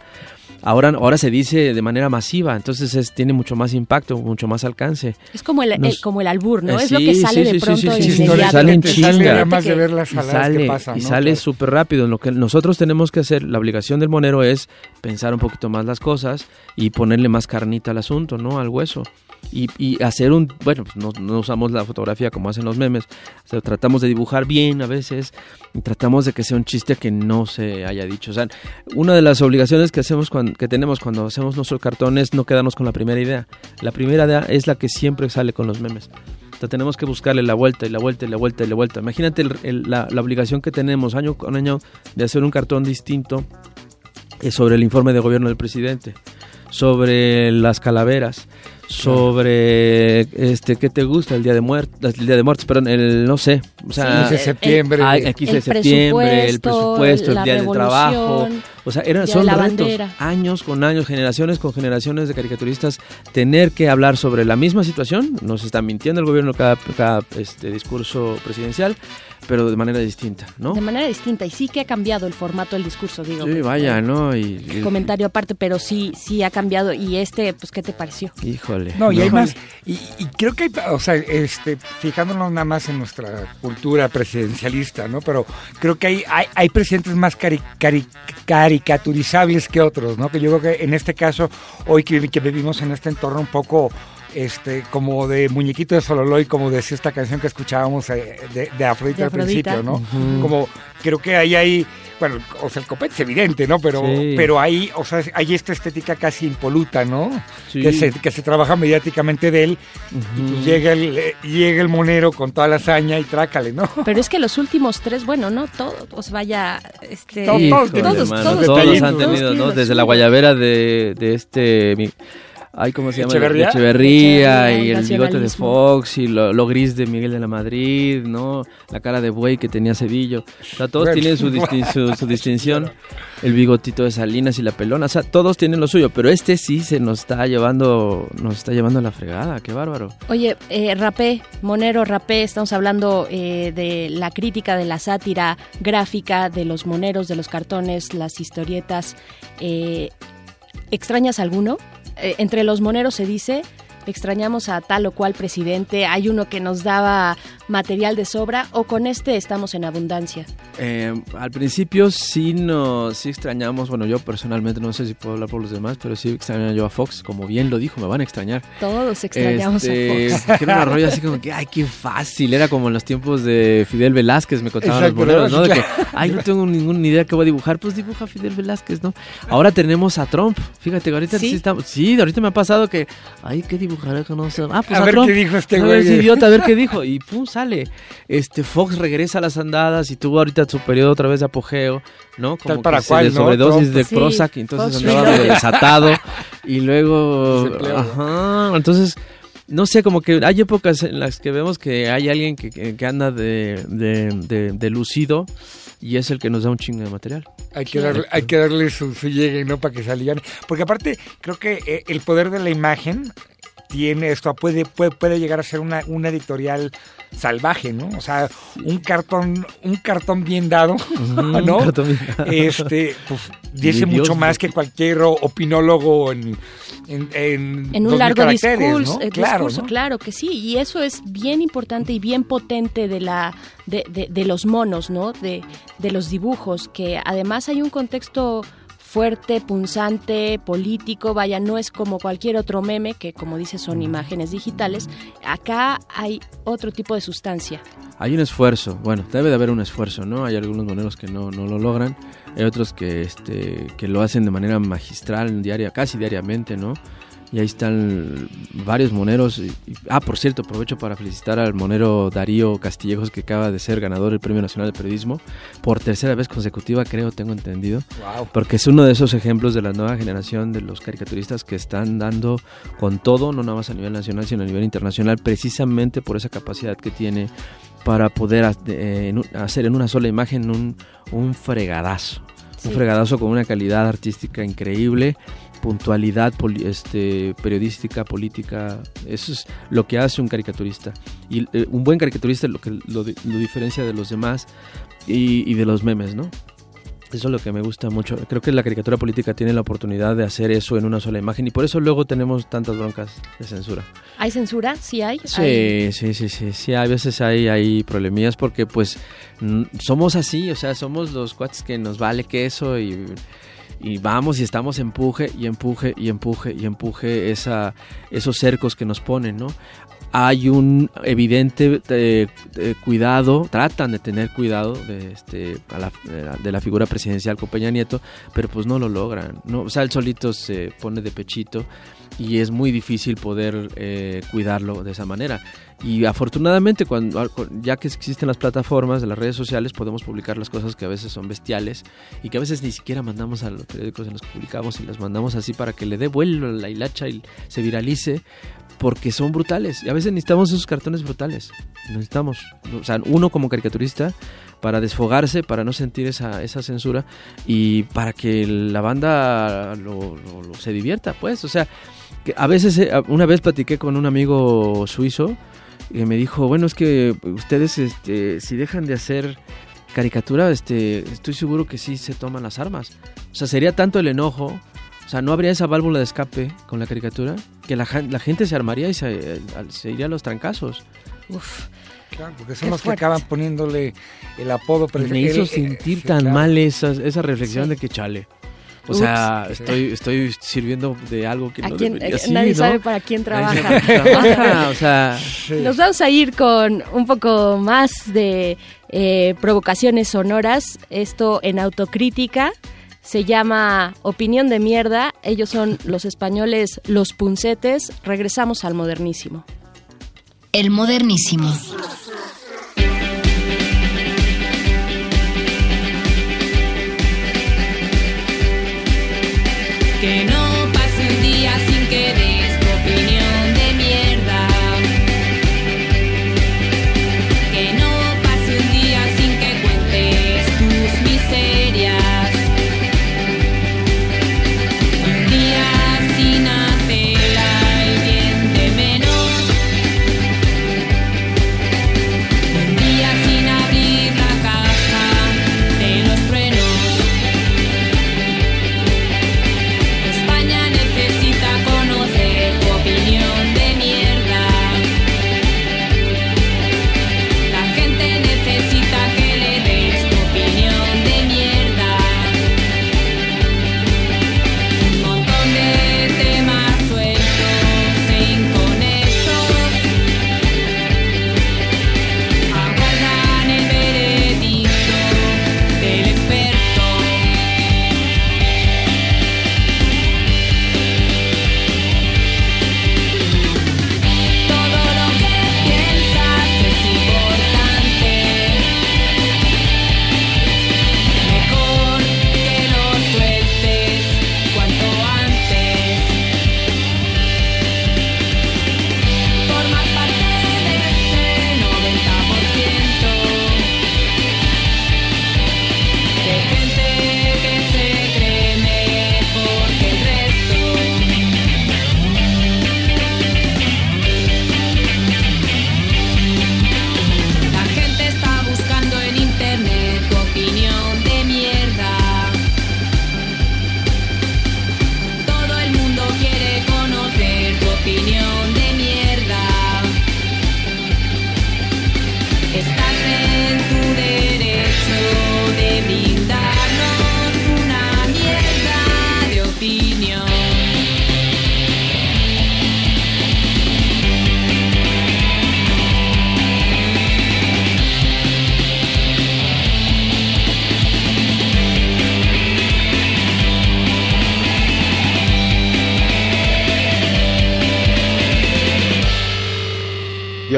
Ahora, ahora se dice de manera masiva, entonces es, tiene mucho más impacto, mucho más alcance. Es como el, el- Nos- como el albur, ¿no? Eh, es lo que sale sí, de sí, sí, pronto sí, sí, sale en chinga. de ver las y sale, que pasan, y ¿no? sale Claro. súper rápido. Lo que nosotros tenemos que hacer, la obligación del monero es pensar un poquito más las cosas y ponerle más carnita al asunto, ¿no? Al hueso. Y, hacer un, bueno, pues no, usamos la fotografía como hacen los memes, o sea, tratamos de dibujar bien a veces y tratamos de que sea un chiste que no se haya dicho. O sea, una de las obligaciones que hacemos cuan- que tenemos cuando hacemos nuestros cartones es no quedarnos con la primera idea. La primera idea es la que siempre sale con los memes. O sea, tenemos que buscarle la vuelta y la vuelta y la vuelta y la vuelta. Imagínate la, la obligación que tenemos año con año de hacer un cartón distinto eh, sobre el informe de gobierno del presidente, sobre las calaveras, sobre este qué te gusta el día de muertos, el día de muertos, perdón, el no sé, o sea, 15 de septiembre. El 15 de El septiembre, el presupuesto, el día del trabajo, o sea, eran son retos, bandera. años con años, generaciones con generaciones de caricaturistas tener que hablar sobre la misma situación, nos está mintiendo el gobierno cada, cada este discurso presidencial, pero de manera distinta, ¿no? De manera distinta. Y sí que ha cambiado el formato del discurso, digo. Sí, pues, vaya, ¿no? Y, y- Comentario aparte, pero sí, sí ha cambiado. Y este, pues, ¿qué te pareció? híjole. No, y hay más. Y, y creo que hay, o sea, este, fijándonos nada más en nuestra cultura presidencialista, ¿no? Pero creo que hay, hay, hay presidentes más cari- cari- caricaturizables que otros, ¿no? Que yo creo que en este caso, hoy que, que vivimos en este entorno un poco este como de muñequito de Sololoy, como decía esta canción que escuchábamos eh, de, de Afrodita De al principio, ¿no? Como creo que ahí hay, bueno, o sea, el copete es evidente, ¿no? Pero, Sí. pero ahí, o sea, hay esta estética casi impoluta, ¿no? Sí. Que, se, que se trabaja mediáticamente de él y pues llega el, eh, llega el monero con toda la hazaña y trácale, ¿no? Pero es que los últimos tres, bueno, ¿no? Todos, os vaya, este... Todos, todos, todos, todos han tenido, ¿no? Desde la guayabera de, de este... Ay, ¿cómo se llama? ¿Echeverría? Echeverría Echeverría, y el bigote de. Fox y lo, lo gris de Miguel de la Madrid, ¿no? La cara de buey que tenía Cedillo. O sea, todos tienen su, distin- su, su distinción. El bigotito de Salinas y la pelona. O sea, todos tienen lo suyo, pero este sí se nos está llevando, nos está llevando a la fregada. Qué bárbaro. Oye, eh, Rapé, Monero Rapé, estamos hablando eh, de la crítica, de la sátira gráfica, de los moneros, de los cartones, las historietas. Eh, ¿Extrañas alguno? Eh, entre los moneros se dice, extrañamos a tal o cual presidente, hay uno que nos daba material de sobra o con este estamos en abundancia. Eh, al principio sí nos sí extrañamos, bueno yo personalmente no sé si puedo hablar por los demás, pero sí extrañaba yo a Fox, como bien lo dijo, me van a extrañar. Todos extrañamos Este, a Fox. que era una rollo así como que, ay, qué fácil, era como en los tiempos de Fidel Velázquez, me contaban Exacto, los moneros, ¿no? De que, ay, no tengo ninguna idea qué voy a dibujar, pues dibuja Fidel Velázquez, ¿no? Ahora tenemos a Trump, fíjate, ahorita sí, ¿Sí? estamos, sí, ahorita me ha pasado que, ay, ¿qué dibujaré que no sé? Ah, pues A a, ver Trump. qué dijo este A güey. ver, ese idiota, a ver qué dijo, y pum, sale. Este, Fox regresa a las andadas y tuvo ahorita su periodo otra vez de apogeo, ¿no? Como Tal para que cual, se sobredosis de Sí, Prozac y entonces Fox andaba desatado y luego ajá entonces no sé como que hay épocas en las que vemos que hay alguien que, que- que anda de, de, de- de lucido y es el que nos da un chingo de material Hay que darle, hay que darle su, su llegue, ¿no? Para que salgan. Porque aparte, creo que eh, el poder de la imagen tiene esto, puede, puede, puede llegar a ser una, una editorial salvaje, ¿no? O sea, un cartón, un cartón bien dado, ¿no? Bien dado. Este, pues, dice mucho Dios, más que cualquier opinólogo en, en, en, en un 2000 largo discurso, ¿no? eh, Claro, discurso, ¿no? claro que sí, y eso es bien importante y bien potente de la de, de- de los monos, ¿no? De, de los dibujos, que además hay un contexto fuerte, punzante, político, vaya, no es como cualquier otro meme que como dice son imágenes digitales, acá hay otro tipo de sustancia. hay un esfuerzo bueno debe de haber un esfuerzo no hay algunos moneros que no, no lo logran hay otros que este que lo hacen de manera magistral diaria casi diariamente no y ahí están varios moneros. ah, por cierto, aprovecho para felicitar al monero Darío Castillejos, que acaba de ser ganador del Premio Nacional de Periodismo, por tercera vez consecutiva, creo, tengo entendido. Wow. Porque es uno de esos ejemplos de la nueva generación de los caricaturistas que están dando con todo, no nada más a nivel nacional, sino a nivel internacional, precisamente por esa capacidad que tiene para poder eh, hacer en una sola imagen un, un fregadazo. Un fregadazo con una calidad artística increíble, puntualidad este, periodística, política. Eso es lo que hace un caricaturista. Y eh, un buen caricaturista es lo que lo, lo diferencia de los demás y, y de los memes, ¿no? Eso es lo que me gusta mucho. Creo que la caricatura política tiene la oportunidad de hacer eso en una sola imagen y por eso luego tenemos tantas broncas de censura. ¿Hay censura? ¿Sí hay? Sí, ¿Hay? sí, sí, sí, sí, a veces hay, hay problemillas porque pues somos así, o sea, somos los cuates que nos vale queso y, y vamos y estamos empuje y empuje y empuje y empuje esa, esos cercos que nos ponen, ¿no? Hay un evidente eh, eh, cuidado, tratan de tener cuidado de, este, a la, de, la, figura presidencial con Peña Nieto, pero pues no lo logran, ¿no? O sea, él solito se pone de pechito y es muy difícil poder eh, cuidarlo de esa manera. Y afortunadamente, cuando ya que existen las plataformas las redes sociales, podemos publicar las cosas que a veces son bestiales y que a veces ni siquiera mandamos a los periódicos en los que publicamos y las mandamos así para que le dé vuelo la hilacha y se viralice, porque son brutales. Y a veces necesitamos esos cartones brutales. Necesitamos, o sea, uno como caricaturista para desfogarse, para no sentir esa, esa censura y para que la banda lo se divierta, pues. O sea, que a veces, eh, una vez platiqué con un amigo suizo y me dijo, bueno, es que ustedes, este, si dejan de hacer caricatura, este, estoy seguro que sí se toman las armas. O sea, sería tanto el enojo, o sea, no habría esa válvula de escape con la caricatura, que la, la gente se armaría y se, se, iría a los trancos. Uf. Claro, porque son los fuerte. que acaban poniéndole el apodo. Pero me hizo el, sentir el, tan claro. mal esa, esa reflexión sí. de que chale. O Ups, sea, estoy, estoy sirviendo de algo que no quién, debería eh, Nadie ¿no? sabe para quién trabaja. trabaja o sea, sí. Nos vamos a ir con un poco más de eh, provocaciones sonoras. Esto en autocrítica. Se llama Opinión de Mierda. Ellos son los españoles Los Puncetes. Regresamos al modernísimo. El modernísimo. Que no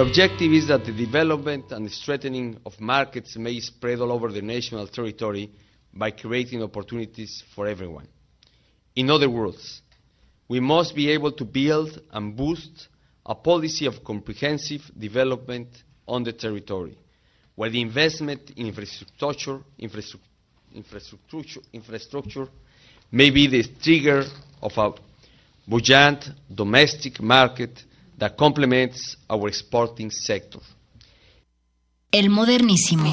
The objective is that the development and strengthening of markets may spread all over the national territory by creating opportunities for everyone. In other words, we must be able to build and boost a policy of comprehensive development on the territory, where the investment in infrastructure, infrastru- infrastructure, infrastructure may be the trigger of a buoyant domestic market that complements our exporting sector. El modernísimo.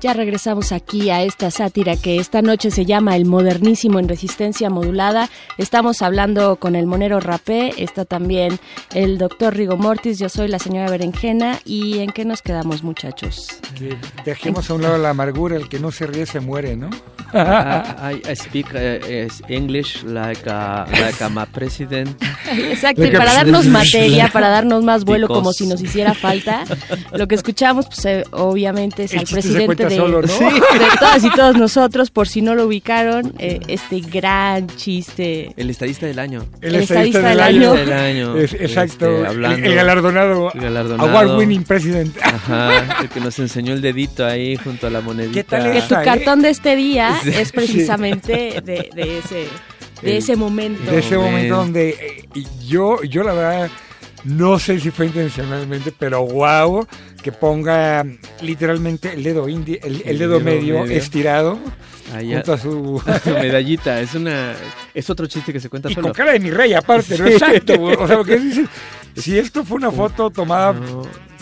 Ya regresamos aquí a esta sátira que esta noche se llama El Modernísimo en Resistencia Modulada. Estamos hablando con el monero Rapé, está también el doctor Rigo Mortis, yo soy la señora Berenjena. ¿Y en qué nos quedamos, muchachos? Que Dejemos a un lado la amargura, el que no se ríe se muere, ¿no? I, I speak uh, is English like a, like a my president. Exacto, y a para darnos materia, para darnos más vuelo como si nos hiciera falta, lo que escuchamos, pues eh, obviamente es El al presidente de, solo, ¿no? de todas y todos nosotros, por si no lo ubicaron, eh, este gran chiste. El estadista del año. El estadista del año. año. Del año. Es- exacto, Este, el- hablando- el galardonado, el galardonado. award-winning president. Ajá, el que nos enseñó el dedito ahí junto a la monedita. ¿Qué tal Que tu esa, eh? cartón de este día Sí. es precisamente de, de ese de El- ese momento. de ese momento donde eh, yo, yo la verdad, no sé si fue intencionalmente, pero wow, que ponga literalmente el dedo indi- el, el El dedo dedo medio, medio. estirado Ahí junto a su... su medallita. Es una es otro chiste que se cuenta y solo. con cara de mi rey aparte, ¿no? Sí. Exacto, güey. o sea, porque dices, si esto fue una foto tomada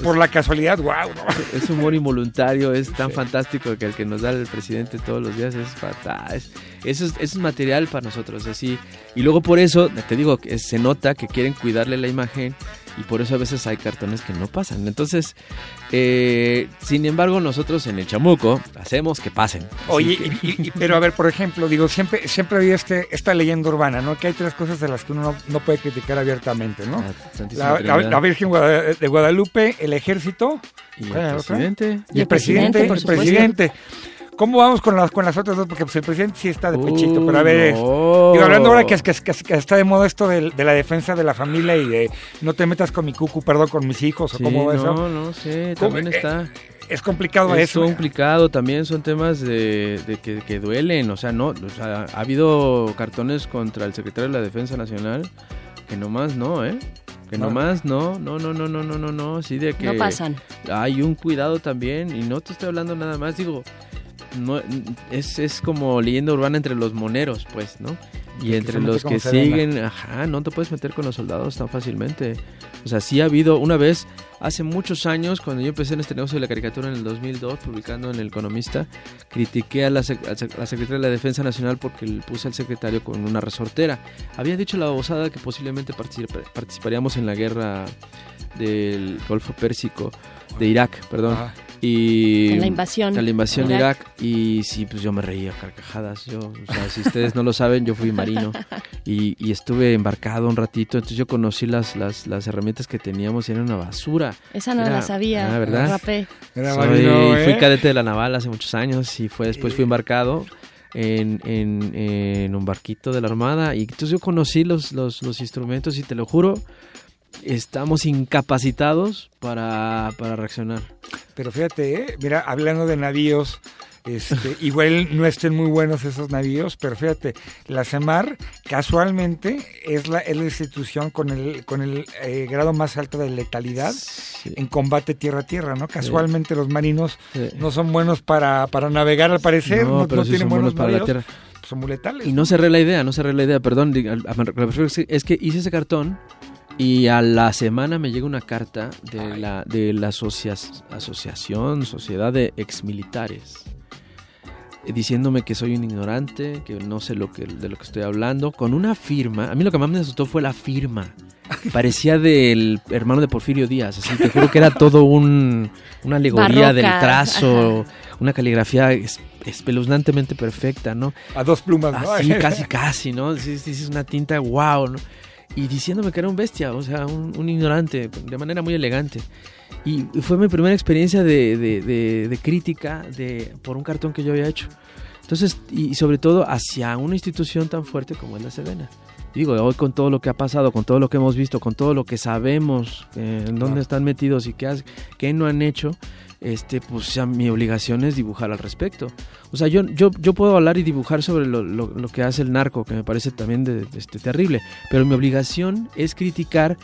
por la casualidad, wow, Es humor involuntario, es tan fantástico que el que nos da el presidente todos los días es fantástico. Eso es, eso es material para nosotros, así. Y luego por eso, te digo, se nota que quieren cuidarle la imagen y por eso a veces hay cartones que no pasan. Entonces, eh, sin embargo, nosotros en el chamuco hacemos que pasen. Oye, que- y- y- pero a ver, por ejemplo, digo, siempre siempre había este, esta leyenda urbana, ¿no? Que hay tres cosas de las que uno no, no puede criticar abiertamente, ¿no? Santísima La, la- Trinidad. la Virgen Guada- de Guadalupe, el ejército Y el presidente. Y el presidente, por el supuesto. ¿Cómo vamos con las, con las otras dos? Porque pues, el presidente sí está de pechito, pero a ver, es- no. digo, hablando ahora que, es- que, es- que es- que está de moda esto del- de, la defensa de la familia y de no te metas con mi cucu, perdón, con mis hijos, o cómo va no, eso. no sé, ¿Cómo? también Eh, está. Es complicado es eso. complicado también son temas de, de que, que duelen o sea no o sea, ha habido cartones contra el secretario de la defensa nacional que nomás no eh que No. nomás no no no no no no no no sí de que No pasan. hay un cuidado también y no te estoy hablando nada más digo no es, es como leyenda urbana entre los moneros pues no y Que entre los que siguen ajá no te puedes meter con los soldados tan fácilmente. O sea sí ha habido una vez hace muchos años cuando yo empecé en este negocio de la caricatura en el 2002 publicando en el Economista critiqué a la, sec- a la secretaria de la Defensa Nacional porque le puse al secretario con una resortera. Había dicho la babosada que posiblemente participa- participaríamos en la guerra del Golfo Pérsico de Irak perdón. Ajá. Y En la invasión de la invasión Irak. Irak y sí pues yo me reía a carcajadas yo o sea si ustedes no lo saben yo fui marino y, y estuve embarcado un ratito entonces yo conocí las las, las herramientas que teníamos y era una basura Esa no Era- la sabía. ah, ¿verdad? Rapé. Era Soy- marino, ¿eh? fui cadete de la naval hace muchos años y fue después fui embarcado en, en, en un barquito de la armada y entonces yo conocí los, los, los instrumentos y te lo juro estamos incapacitados para, para reaccionar Pero fíjate, ¿eh? mira, hablando de navíos, este, igual no estén muy buenos esos navíos, pero fíjate, la CEMAR casualmente es la, es la institución con el, con el eh, grado más alto de letalidad en combate tierra a tierra, ¿no? Casualmente los marinos Sí. no son buenos para, para navegar al parecer, No, no, pero no tienen son buenos buenos para la navíos, tierra. son muy letales. Y no cerré la idea, no cerré la idea, perdón. Es que hice ese cartón y a la semana me llega una carta de la, de la asocia- asociación, sociedad de exmilitares, diciéndome que soy un ignorante, que no sé lo que, de lo que estoy hablando, con una firma. A mí lo que más me asustó fue la firma. Parecía del hermano de Porfirio Díaz, así te juro que era todo un, una alegoría del trazo, una caligrafía es- espeluznantemente perfecta, ¿no? A dos plumas, ¿no? Así, casi, casi, ¿no? Sí, sí, sí, es una tinta wow, ¿no? Y diciéndome que era un bestia, o sea, un, un ignorante, de manera muy elegante. Y fue mi primera experiencia de, de- de- de crítica de, por un cartón que yo había hecho. Entonces, y sobre todo hacia una institución tan fuerte como es la Sedena. Digo, hoy con todo lo que ha pasado, con todo lo que hemos visto, con todo lo que sabemos, eh, en dónde están metidos y qué, has- qué no han hecho, este, pues ya mi obligación es dibujar al respecto. O sea, yo, yo, yo puedo hablar y dibujar sobre lo, lo- lo que hace el narco, que me parece también de, este, terrible, pero mi obligación es criticar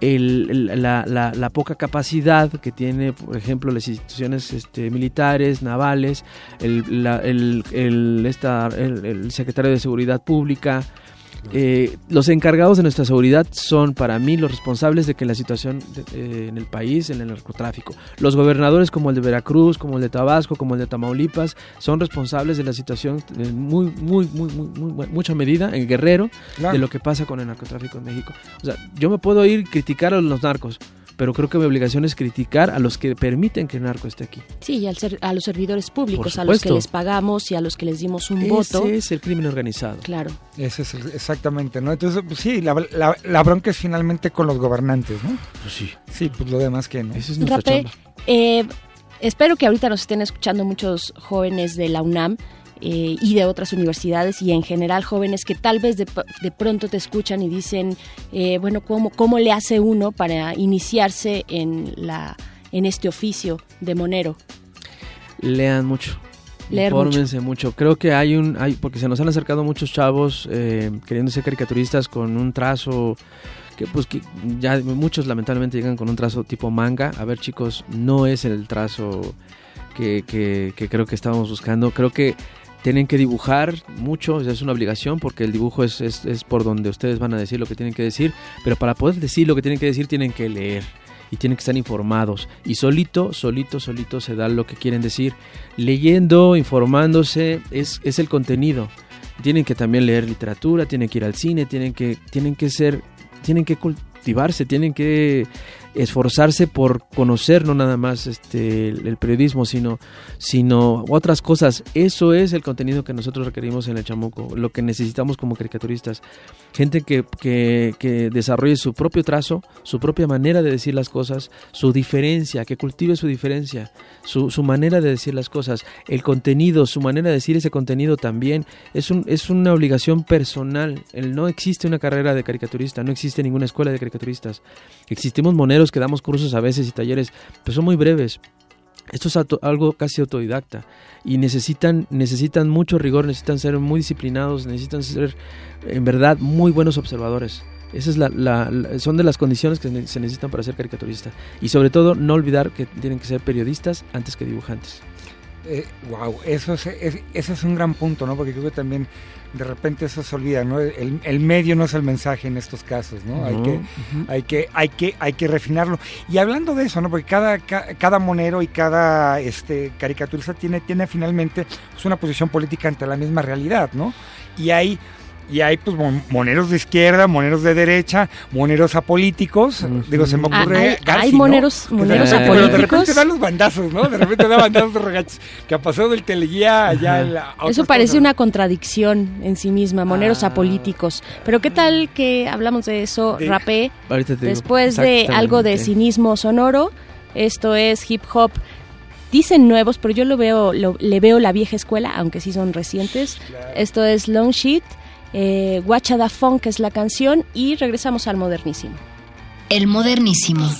el- el- la, la- la poca capacidad que tiene, por ejemplo, las instituciones este, militares, navales, el, la- el- esta- el secretario de Seguridad Pública, Eh, los encargados de nuestra seguridad son para mí los responsables de que la situación eh, en el país, en el narcotráfico, los gobernadores como el de Veracruz, como el de Tabasco, como el de Tamaulipas, son responsables de la situación en muy, muy, muy, muy, muy- mucha medida en Guerrero Claro. de lo que pasa con el narcotráfico en México. O sea, yo me puedo ir criticar a los narcos, pero creo que mi obligación es criticar a los que permiten que el narco esté aquí. Sí, y al ser, a los servidores públicos, a los que les pagamos y a los que les dimos un Ese voto. es el crimen organizado. Claro. Ese es el- exactamente, ¿no? Entonces, pues sí, la, la- la bronca es finalmente con los gobernantes, ¿no? Pues sí. Sí, pues lo demás que no. Esa es Rape, eh, espero que ahorita nos estén escuchando muchos jóvenes de la UNAM eh, y de otras universidades y en general jóvenes que tal vez de, de pronto te escuchan y dicen, eh, bueno, ¿cómo, ¿cómo le hace uno para iniciarse en, la, en este oficio de monero? Lean mucho. Leer Infórmense mucho. Creo que hay un, hay, porque se nos han acercado muchos chavos eh, queriendo ser caricaturistas con un trazo que pues que ya muchos lamentablemente llegan con un trazo tipo manga. A ver chicos, no es el trazo que, que- que creo que estábamos buscando. Creo que tienen que dibujar mucho, es una obligación porque el dibujo es, es, por donde ustedes van a decir lo que tienen que decir, pero para poder decir lo que tienen que decir tienen que leer y tienen que estar informados y solito, solito, solito se da lo que quieren decir. Leyendo, informándose, es, es el contenido. Tienen que también leer literatura, tienen que ir al cine, tienen que, tienen que ser, tienen que cultivarse, tienen que esforzarse por conocer no nada más este el, el periodismo sino sino otras cosas. Eso es el contenido que nosotros requerimos en el chamuco lo que necesitamos como caricaturistas. Gente que, que, que desarrolle su propio trazo su propia manera de decir las cosas su diferencia que cultive su diferencia su, su manera de decir las cosas el contenido su manera de decir ese contenido también. Es un es una obligación personal. El no existe una carrera de caricaturista no existe ninguna escuela de caricaturistas existimos moneros que damos cursos a veces y talleres pero son muy breves esto es algo casi autodidacta y necesitan necesitan mucho rigor, necesitan ser muy disciplinados, necesitan ser en verdad muy buenos observadores. Esa es la, son de las condiciones que se necesitan para ser caricaturista y sobre todo no olvidar que tienen que ser periodistas antes que dibujantes. wow, eso es, es- ese es un gran punto, ¿no? Porque creo que también de repente eso se olvida, ¿no? El, el medio no es el mensaje en estos casos, ¿no? Hay que, hay que, hay que, hay que refinarlo. Y hablando de eso, ¿no? Porque cada, ca- cada monero y cada este caricaturista tiene, tiene finalmente pues, una posición política ante la misma realidad, ¿no? Y hay y hay pues mon- moneros de izquierda, moneros de derecha, moneros apolíticos. Digo, se me Ah, ocurre hay- Garci, hay ¿no? moneros- de moneros repente- pero de repente apolíticos. da los bandazos, ¿no? De repente da bandazos de regachos. Que ha pasado del teleguía allá a la- a Eso parece cosas. una contradicción en sí misma, moneros apolíticos. Pero ¿qué tal que hablamos de eso, De- rapé, Ahorita te digo. después de algo de cinismo sonoro? Esto es hip hop. Dicen nuevos, pero yo lo veo, lo- le veo la vieja escuela, aunque sí son recientes. Esto es Long Sheet, eh, Guacha da Funk es la canción y regresamos al modernísimo. El modernísimo.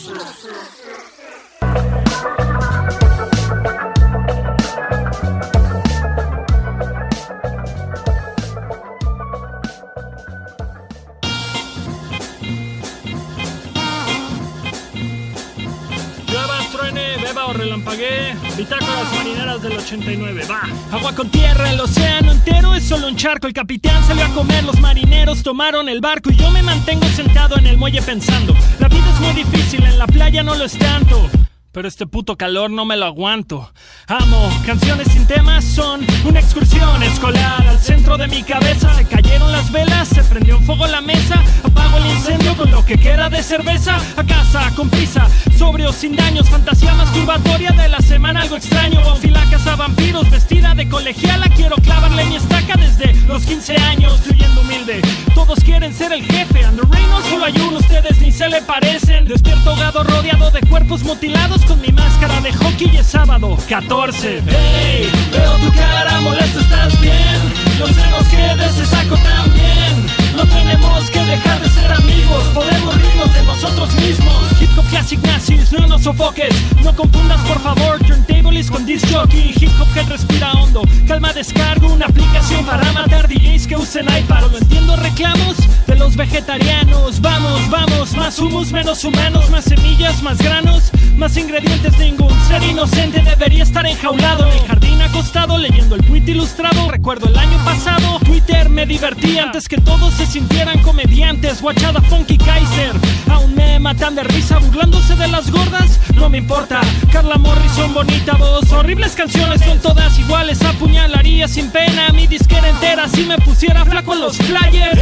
Relampaguee, bitácoras marineras del 89, va. Agua con tierra, el océano entero es solo un charco. El capitán salió a comer, los marineros tomaron el barco y yo me mantengo sentado en el muelle pensando. La vida es muy difícil, en la playa no lo es tanto. Pero este puto calor no me lo aguanto. Amo, canciones sin temas son una excursión escolar. Al centro de mi cabeza se cayeron las velas, se prendió en fuego la mesa. Apago el incendio con lo que queda de cerveza. A casa, con prisa, sobrio, sin daños. Fantasía masturbatoria de la semana, algo extraño. Buffy la casa vampiros, vestida de colegiala. Quiero clavarle mi estaca desde los 15 años, fluyendo humilde. Todos quieren ser el jefe. Reino, solo hay uno, ustedes ni se le parecen. Despierto ahogado, rodeado de cuerpos mutilados con mi máscara de hockey y es sábado 14. Hey, veo tu cara molesto, estás bien. Los senos que de ese saco también. No tenemos que dejar de ser amigos, podemos rirnos de nosotros mismos. Hip hop classic nazis, no nos sofoques. No confundas por favor, turntables con disc jockey. Hip hop que respira hondo, calma descargo, una aplicación para matar DJs que usen iPad. Solo entiendo reclamos de los vegetarianos. Vamos, vamos, más humos, menos humanos, más semillas, más granos, más ingredientes. Ningún ser inocente debería estar enjaulado en el jardín acostado leyendo el tweet ilustrado. Recuerdo el año pasado, Twitter me divertía antes que todos sintieran comediantes. Guachada Funky Kaiser, aún me matan de risa burlándose de las gordas. No me importa, Carla Morrison, bonita voz. Horribles canciones son todas iguales. Apuñalaría sin pena mi disquera entera si me pusiera flaco en los flyers.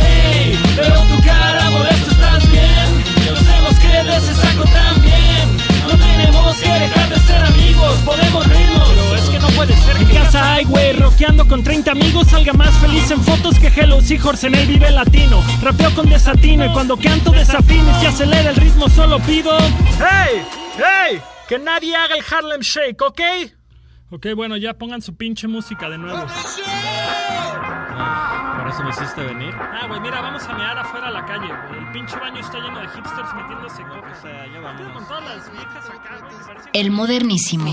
Veo tu cara, molesto, estás bien. Yo sabemos que de saco también. No tenemos que dejar de ser amigos, podemos reírnos. Puede ser que en casa hay güey, rockeando con 30 amigos, salga más feliz en fotos que Hello Seahorse en el Vive Latino. Rapeo con desatino y cuando canto desafino y acelera el ritmo solo pido. ¡Hey! ¡Hey! Que nadie haga el Harlem Shake, ¿ok? Ok, bueno, ya pongan su pinche música de nuevo. Eso me hiciste venir. Ah, güey, mira, vamos a mear afuera a la calle, güey. El pinche baño está lleno de hipsters metiéndose coca. O sea, ya vamos. Con todas las viejas acá, güey. El modernísimo.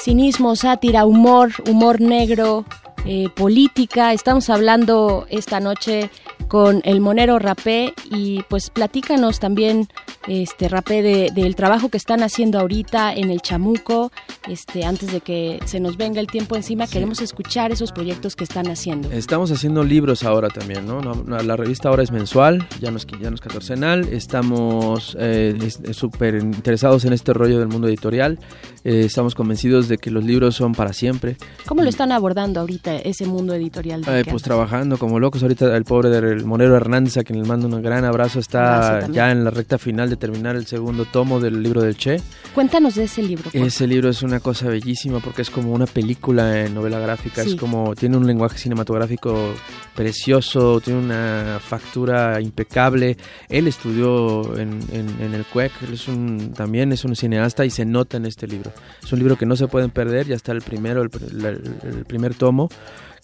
Cinismo, sátira, humor, humor negro, eh, política. Estamos hablando esta noche con el Monero Rapé y pues platícanos también, este Rapé, de- del trabajo que están haciendo ahorita en el Chamuco. Este, antes de que se nos venga el tiempo encima, queremos escuchar esos proyectos que están haciendo. Estamos haciendo libros ahora también, ¿no? La revista ahora es mensual, ya no es, ya no es catorcenal. Estamos eh, es súper interesados en este rollo del mundo editorial. Eh, estamos convencidos de que los libros son para siempre. ¿Cómo lo están abordando ahorita ese mundo editorial? Eh, pues trabajando como locos. Ahorita el pobre del Monero Hernández, a quien le mando un gran abrazo, está ya en la recta final de terminar el segundo tomo del libro del Che. Cuéntanos de ese libro. Ese libro es una cosa bellísima porque es como una película en novela gráfica, Sí. es como tiene un lenguaje cinematográfico precioso, tiene una factura impecable. Él estudió en, en- en el CUEC, él es un, también es un cineasta y se nota en este libro. Es un libro que no se pueden perder, ya está el primero, el, primer tomo.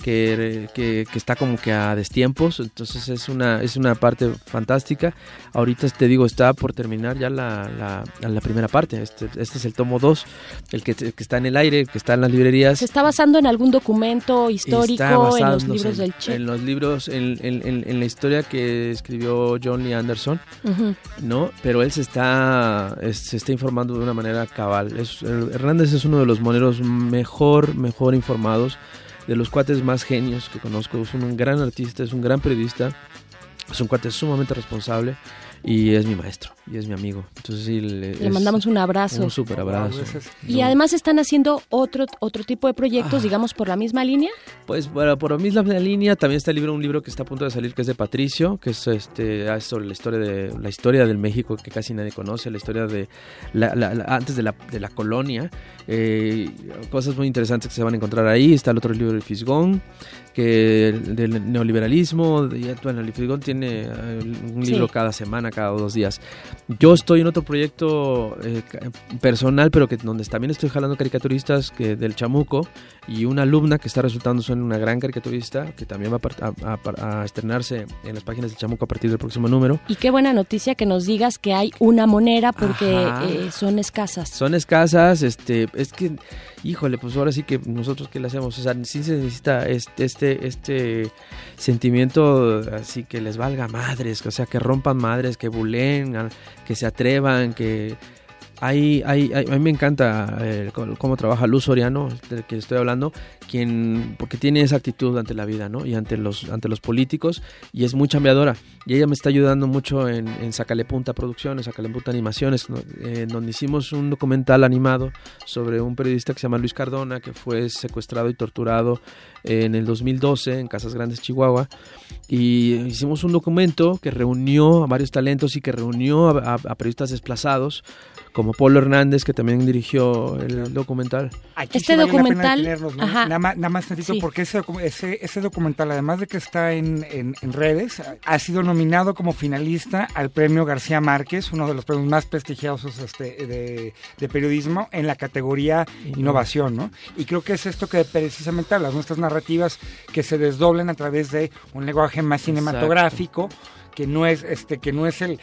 Que, que- que está como que a destiempos, entonces es una, es una parte fantástica. Ahorita te digo, está por terminar ya la, la, la primera parte. Este, este es el tomo 2, el que, que está en el aire, que está en las librerías. ¿Se está basando en algún documento histórico, en los libros en- del Che? En los libros, en, en- en- en la historia que escribió John Lee Anderson. ¿no? Pero él se está, es- se está informando de una manera cabal. Es- Hernández es uno de los moneros mejor, mejor informados, de los cuates más genios que conozco. Es un gran artista, es un gran periodista, es un cuate sumamente responsable y es mi maestro y es mi amigo. Entonces sí, le, Le es mandamos un abrazo. Un súper abrazo. Y además están haciendo otro otro tipo de Ah. proyectos, digamos, por la misma línea. Pues bueno, por la misma línea también está el libro, un libro que está a punto de salir que es de Patricio, que es este ah, es sobre la historia de la historia del México que casi nadie conoce, la historia de la, la- la- antes de la, de la colonia, eh, cosas muy interesantes que se van a encontrar ahí. Está el otro libro del Fisgón, que del neoliberalismo, de- bueno, el Fisgón tiene eh, un Sí. libro cada semana, cada dos días. Yo estoy en otro proyecto eh, personal, pero que donde también estoy jalando caricaturistas que del Chamuco y una alumna que está resultando ser una gran caricaturista que también va a, a- a- a estrenarse en las páginas del Chamuco a partir del próximo número. Y qué buena noticia que nos digas que hay una monera porque eh, son escasas. Son escasas, este, es que, híjole, pues ahora sí que nosotros qué le hacemos, o sea, sí se necesita este, este, este sentimiento así que les valga madres, o sea, que rompan madres, que bulen, al- que se atrevan, que hay, hay, hay- a mí me encanta eh, cómo, trabaja Luz Soriano, del que estoy hablando, quien, porque tiene esa actitud ante la vida, ¿no? Y ante los, ante los políticos, y es muy chambeadora. Y ella me está ayudando mucho en, en Sacale Punta Producciones, Sacale Punta Animaciones. Eh, donde hicimos un documental animado sobre un periodista que se llama Luis Cardona, que fue secuestrado y torturado en el 2012 en Casas Grandes, Chihuahua. Y hicimos un documento que reunió a varios talentos y que reunió a- a periodistas desplazados, como Polo Hernández, que también dirigió el documental. Aquí Este sí vale la pena documental, detenernos, ¿no? Nada más, nada más tantito, Sí. porque ese, ese, ese documental, además de que está en, en- en redes, ha- sido nominado como finalista al premio García Márquez, uno de los premios más prestigiosos este, de, de periodismo, en la categoría innovación, ¿no? Y creo que es esto que precisamente hablas, nuestras narrativas que se desdoblan a través de un lenguaje más cinematográfico, que no es, este, que no es el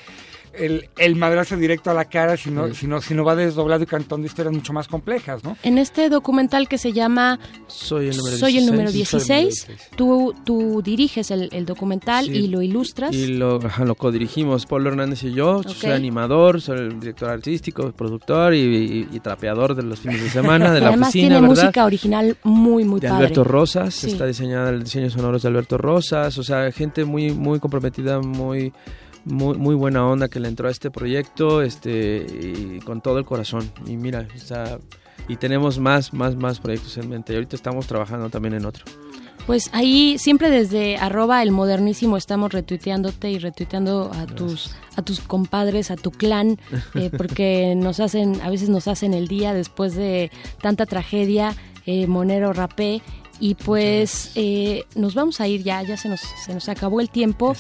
el, el madrazo directo a la cara, sino, sino, sino va desdoblado y cantando historias mucho más complejas, ¿no? En este documental que se llama Soy el número Soy el 16. número Sí, 16, tú, tú diriges el, el documental Sí. y lo ilustras. Y lo, lo codirigimos Pablo Hernández y yo. Ok. Soy animador, soy el director artístico, productor y, y- y trapeador de los fines de semana de la Además oficina, tiene ¿verdad? música original muy, muy de padre. Alberto Rosas, Sí. está diseñada el diseño sonoro de Alberto Rosas, o sea, gente muy muy comprometida, muy muy muy buena onda que le entró a este proyecto, este y con todo el corazón. Y mira, o sea, y tenemos más más más proyectos en mente. Y ahorita estamos trabajando también en otro. Pues ahí siempre desde arroba el modernísimo estamos retuiteándote y retuiteando a tus a tus compadres, a tu clan, eh, porque nos hacen, a veces nos hacen el día después de tanta tragedia, eh, Monero Rapé. Y pues eh, nos vamos a ir ya, ya se nos, se nos acabó el tiempo.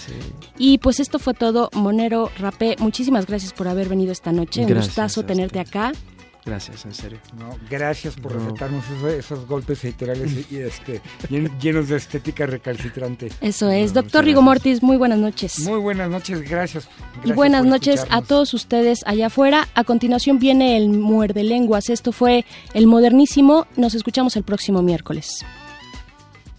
Y pues esto fue todo, Monero Rapé. Muchísimas gracias por haber venido esta noche. Un gustazo tenerte acá. Gracias, en serio. No, gracias por No. recetarnos esos, esos golpes editoriales y, y, este, llen- llenos de estética recalcitrante. Eso es. Doctor Rigo Mortis, muy buenas noches. Muy buenas noches, gracias. Y Gracias buenas por noches a todos ustedes allá afuera. A continuación viene el Muerde Lenguas. Esto fue El Modernísimo. Nos escuchamos el próximo miércoles.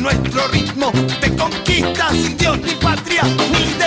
nuestro ritmo te conquista sin Dios ni patria. ni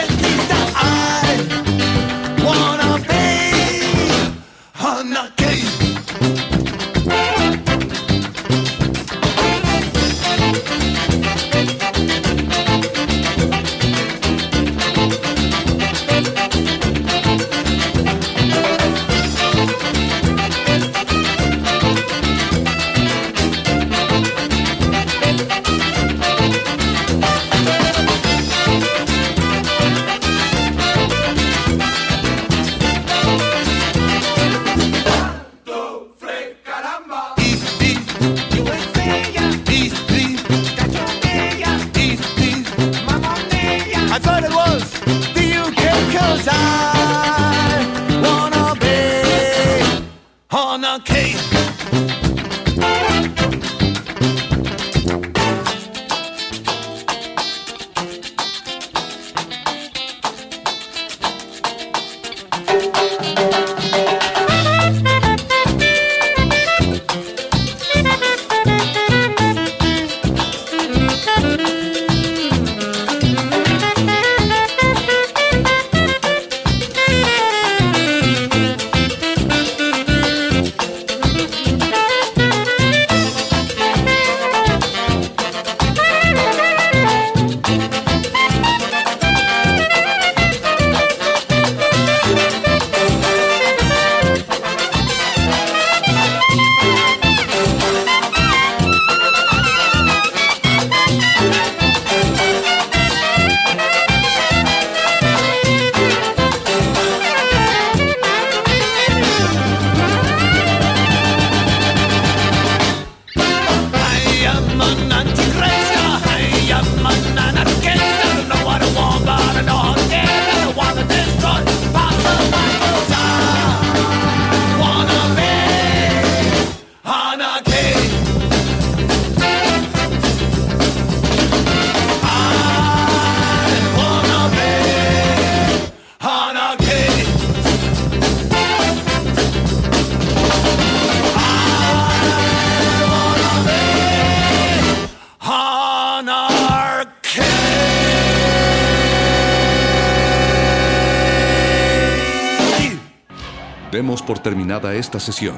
esta sesión.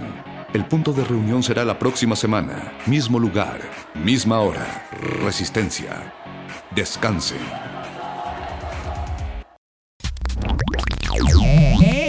El punto de reunión será la próxima semana. Mismo lugar, misma hora. Resistencia. Descanse.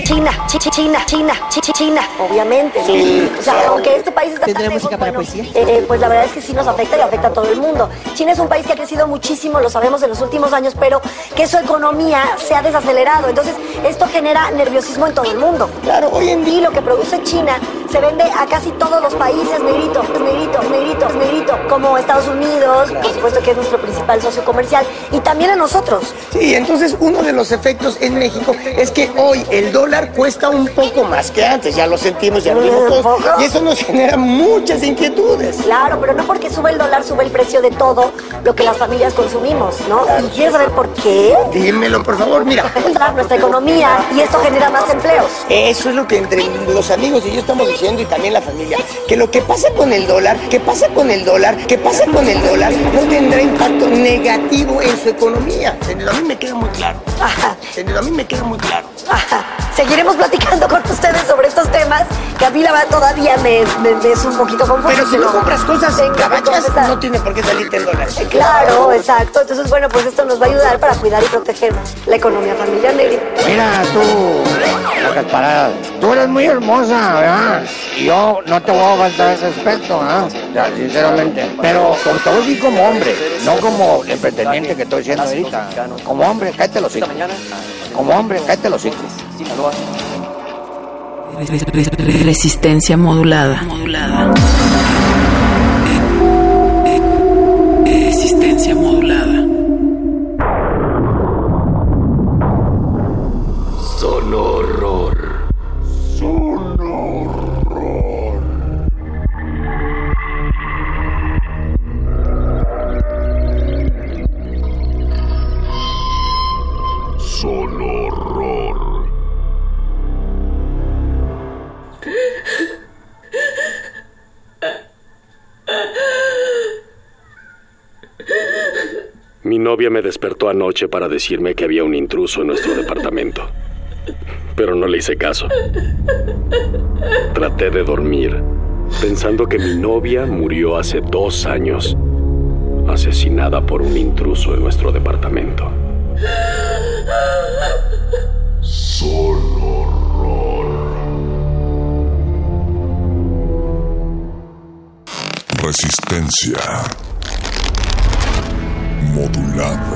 China, chi- chi- China, China, chi- chi- China, obviamente. Sí, o sea, aunque este país está ¿Tendrá tan lejos, música para bueno, poesía? eh, pues la verdad es que sí nos afecta y afecta a todo el mundo. China es un país que ha crecido muchísimo, lo sabemos en los últimos años, pero que su economía se ha desacelerado. Entonces, esto genera nerviosismo en todo el mundo. Claro, hoy en día lo que produce China se vende a casi todos los países, negrito, negrito, negrito, negrito, como Estados Unidos, por supuesto que es nuestro principal socio comercial, y también a nosotros. Sí, entonces uno de los efectos en México es que hoy el dólar cuesta un poco más que antes, ya lo sentimos, ya lo vimos ¿Un todos, y eso nos genera muchas inquietudes. Claro, pero no porque sube el dólar, sube el precio de todo lo que las familias consumimos, ¿no? ¿Y quieres saber por qué? Dímelo, por favor, mira. Nuestra economía y esto genera más empleos. Eso es lo que entre los amigos y yo estamos diciendo y también la familia, que lo que pasa con el dólar, que pasa con el dólar, que pasa con el dólar, no tendrá impacto negativo en su economía. A mí me queda muy claro. Entendido, a mí me queda muy claro. Seguiremos platicando con ustedes sobre estos temas que a mí la verdad todavía me, me- me es un poquito confuso. Pero si no compras cosas gabachas, confesar. no tiene por qué salirte el dólar. Claro, exacto. Entonces, bueno, pues esto nos va a ayudar para cuidar y proteger la economía familiar, Negri. Mira tú, paradas. Tú eres muy hermosa, ¿verdad? Y yo no te voy a faltar ese aspecto, ¿ah? Sinceramente. Pero como te voy a decir como hombre, no como el pretendiente que estoy siendo ahorita. Como hombre, cállate los hijos. Como hombre, cállate los hijos. Resistencia modulada. Despertó anoche para decirme que había un intruso en nuestro departamento. Pero no le hice caso. Traté de dormir, pensando que mi novia murió hace dos años, asesinada por un intruso en nuestro departamento. Resistencia modulada.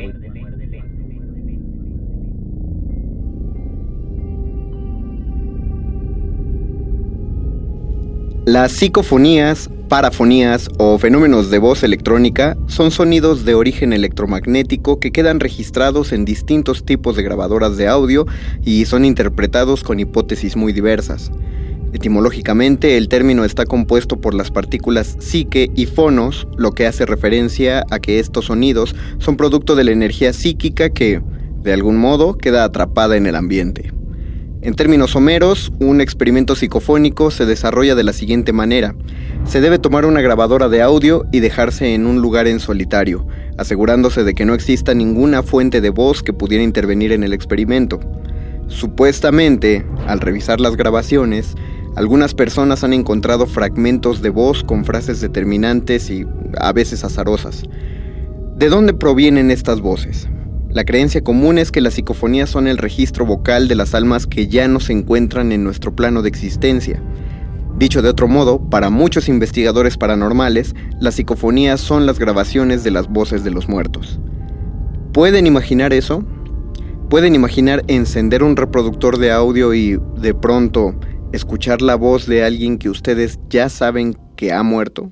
Las psicofonías, parafonías o fenómenos de voz electrónica son sonidos de origen electromagnético que quedan registrados en distintos tipos de grabadoras de audio y son interpretados con hipótesis muy diversas. Etimológicamente, el término está compuesto por las partículas psique y fonos, lo que hace referencia a que estos sonidos son producto de la energía psíquica que, de algún modo, queda atrapada en el ambiente. En términos someros, un experimento psicofónico se desarrolla de la siguiente manera. Se debe tomar una grabadora de audio y dejarse en un lugar en solitario, asegurándose de que no exista ninguna fuente de voz que pudiera intervenir en el experimento. Supuestamente, al revisar las grabaciones, algunas personas han encontrado fragmentos de voz con frases determinantes y a veces azarosas. ¿De dónde provienen estas voces? La creencia común es que las psicofonías son el registro vocal de las almas que ya no se encuentran en nuestro plano de existencia. Dicho de otro modo, para muchos investigadores paranormales, las psicofonías son las grabaciones de las voces de los muertos. ¿Pueden imaginar eso? ¿Pueden imaginar encender un reproductor de audio y, de pronto, escuchar la voz de alguien que ustedes ya saben que ha muerto?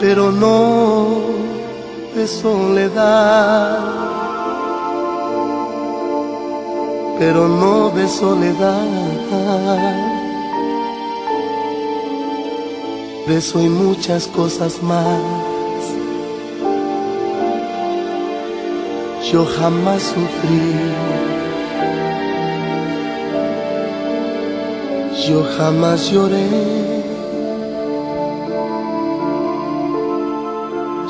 pero no de soledad. Pero no de soledad. De eso muchas cosas más. Yo jamás sufrí. Yo jamás lloré.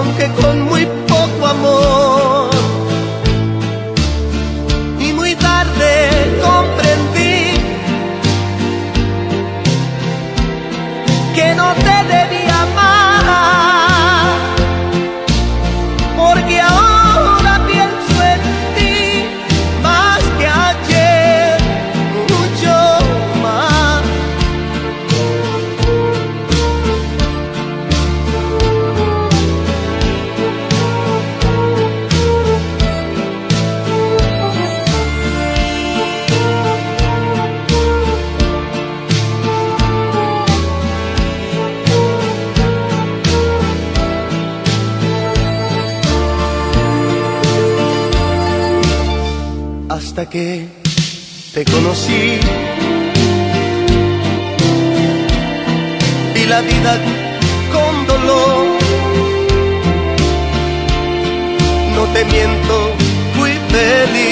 Aunque con muy poco amor. Y muy tarde comprendí que no te debía Hasta que te conocí vi la vida con dolor. No te miento, fui feliz,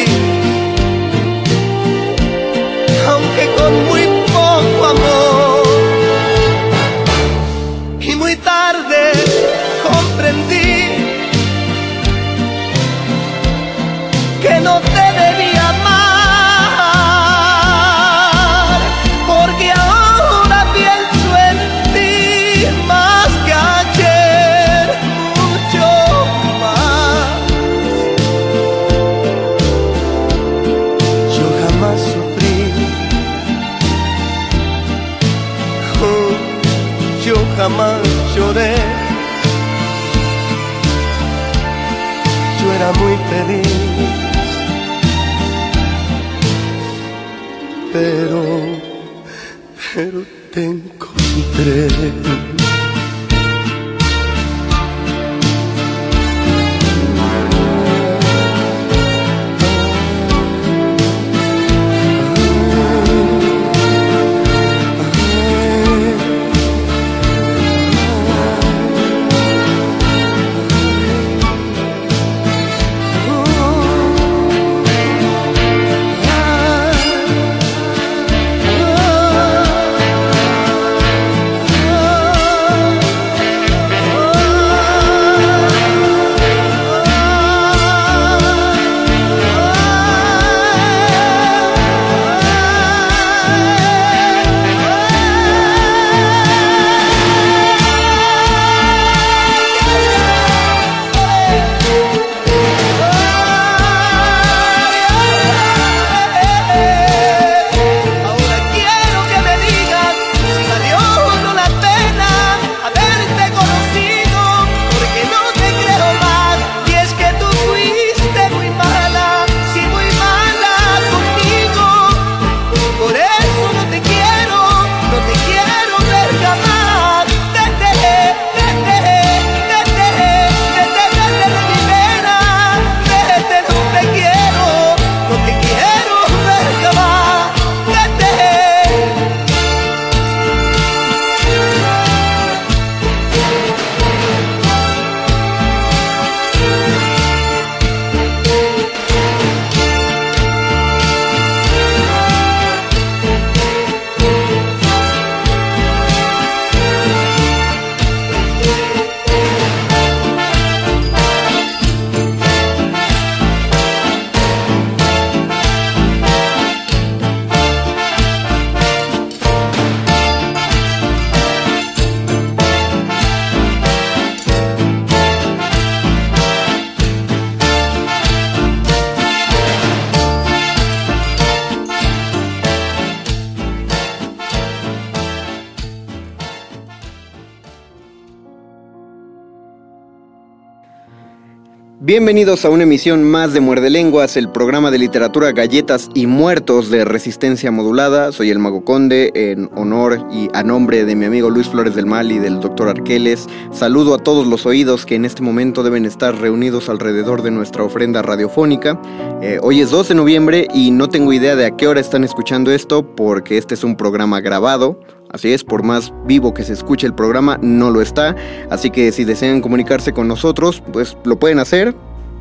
Bienvenidos a una emisión más de Muerde Lenguas, el programa de literatura Galletas y Muertos de Resistencia Modulada. Soy el Mago Conde, en honor y a nombre de mi amigo Luis Flores del Mal y del doctor Arqueles. Saludo a todos los oídos que en este momento deben estar reunidos alrededor de nuestra ofrenda radiofónica. Eh, hoy es 2 de noviembre y no tengo idea de a qué hora están escuchando esto porque este es un programa grabado. Así es, por más vivo que se escuche el programa, no lo está. Así que si desean comunicarse con nosotros, pues lo pueden hacer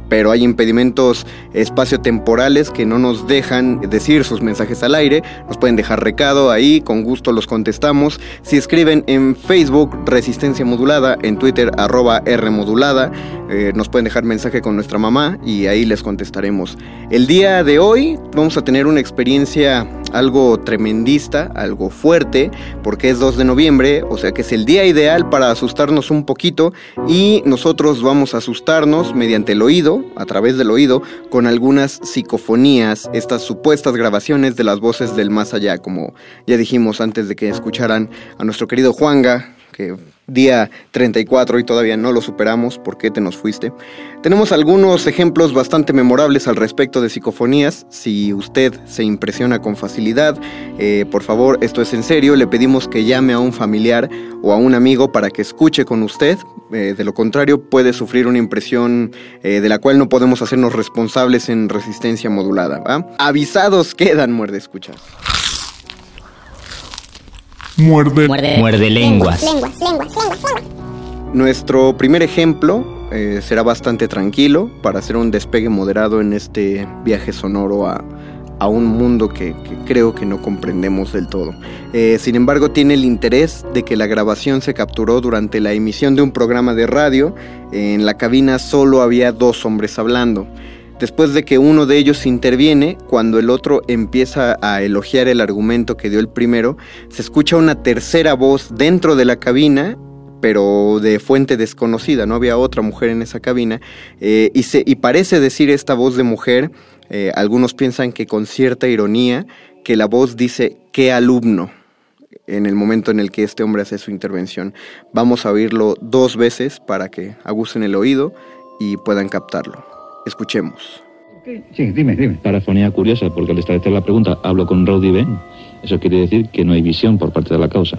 pero hay impedimentos espaciotemporales que no nos dejan decir sus mensajes al aire. Nos pueden dejar recado ahí, con gusto los contestamos. Si escriben en Facebook Resistencia Modulada, en Twitter arroba R Modulada, eh, nos pueden dejar mensaje con nuestra mamá y ahí les contestaremos. El día de hoy vamos a tener una experiencia algo tremendista, algo fuerte, porque es 2 de noviembre, o sea que es el día ideal para asustarnos un poquito y nosotros vamos a asustarnos mediante el oído, a través del oído, con algunas psicofonías, estas supuestas grabaciones de las voces del más allá, como ya dijimos antes de que escucharan a nuestro querido Juanga, día 34 y todavía no lo superamos, ¿por qué te nos fuiste? Tenemos algunos ejemplos bastante memorables al respecto de psicofonías, si usted se impresiona con facilidad, eh, por favor, esto es en serio, le pedimos que llame a un familiar o a un amigo para que escuche con usted, eh, de lo contrario puede sufrir una impresión eh, de la cual no podemos hacernos responsables en resistencia modulada. Avisados quedan, muerde escuchas. Muerde. Muerde lenguas. Nuestro primer ejemplo eh, será bastante tranquilo para hacer un despegue moderado en este viaje sonoro a, a un mundo que, que creo que no comprendemos del todo. Eh, sin embargo, tiene el interés de que la grabación se capturó durante la emisión de un programa de radio. En la cabina solo había dos hombres hablando. Después de que uno de ellos interviene, cuando el otro empieza a elogiar el argumento que dio el primero, se escucha una tercera voz dentro de la cabina, pero de fuente desconocida, no había otra mujer en esa cabina, eh, y, se, y parece decir esta voz de mujer, eh, algunos piensan que con cierta ironía, que la voz dice, ¿qué alumno? en el momento en el que este hombre hace su intervención. Vamos a oírlo dos veces para que agucen el oído y puedan captarlo. Escuchemos. Sí, dime, dime. Parafonía curiosa, porque al establecer la pregunta hablo con Rowdy Ben. Eso quiere decir que no hay visión por parte de la causa.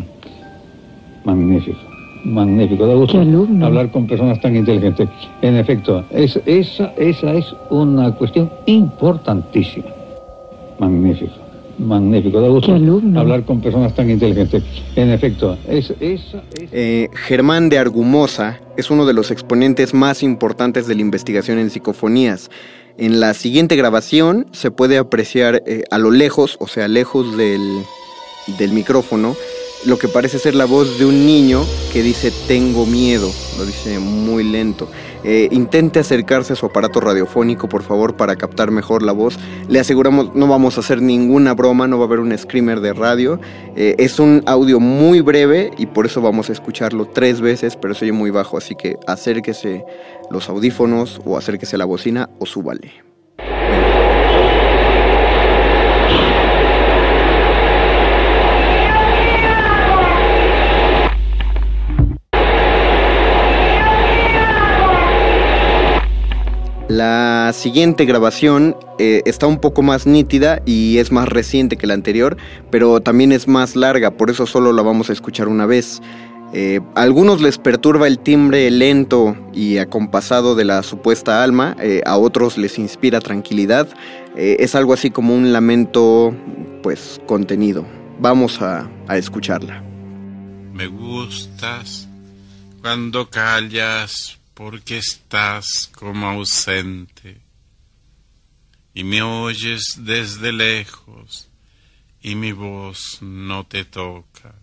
Magnífico, magnífico. Da gusto hablar con personas tan inteligentes. En efecto, es, esa, esa es una cuestión importantísima. Magnífico, magnífico. Da gusto hablar con personas tan inteligentes. En efecto, es, esa es... Eh, Germán de Argumosa es uno de los exponentes más importantes de la investigación en psicofonías. En la siguiente grabación se puede apreciar eh, a lo lejos, o sea, lejos del, del micrófono, lo que parece ser la voz de un niño que dice tengo miedo, lo dice muy lento. Eh, intente acercarse a su aparato radiofónico, por favor, para captar mejor la voz. Le aseguramos, no vamos a hacer ninguna broma, no va a haber un screamer de radio. Eh, es un audio muy breve y por eso vamos a escucharlo tres veces, pero se oye muy bajo, así que acérquese los audífonos o acérquese la bocina o súbale. La siguiente grabación eh, está un poco más nítida y es más reciente que la anterior, pero también es más larga, por eso solo la vamos a escuchar una vez. Eh, a algunos les perturba el timbre lento y acompasado de la supuesta alma, eh, a otros les inspira tranquilidad. Eh, es algo así como un lamento, pues, contenido. Vamos a, a escucharla. Me gustas cuando callas porque estás como ausente y me oyes desde lejos y mi voz no te toca.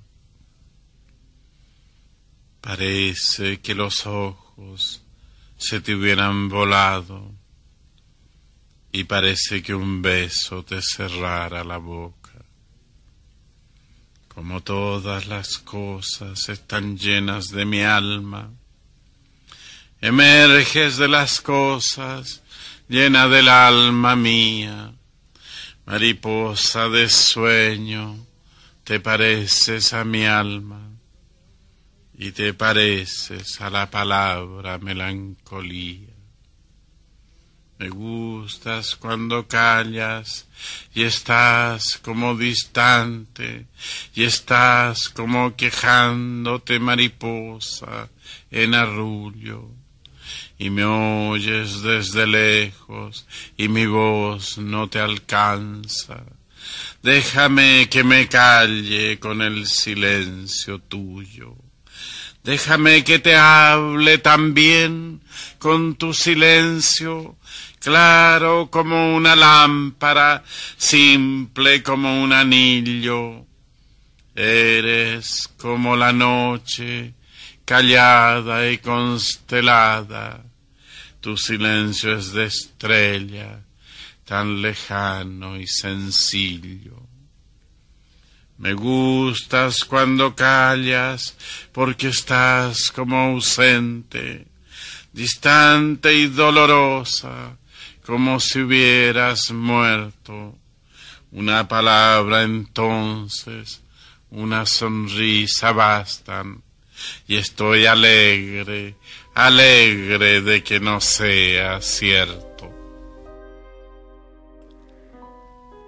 Parece que los ojos se te hubieran volado y parece que un beso te cerrara la boca. Como todas las cosas están llenas de mi alma, emerges de las cosas llena del alma mía, mariposa de sueño, te pareces a mi alma y te pareces a la palabra melancolía. Me gustas cuando callas y estás como distante y estás como quejándote mariposa en arrullo y me oyes desde lejos y mi voz no te alcanza. Déjame que me calle con el silencio tuyo. Déjame que te hable también con tu silencio, claro como una lámpara, simple como un anillo. Eres como la noche, callada y constelada. Tu silencio es de estrella, tan lejano y sencillo. Me gustas cuando callas, porque estás como ausente, distante y dolorosa, como si hubieras muerto. Una palabra entonces, una sonrisa bastan, y estoy alegre, alegre de que no sea cierto.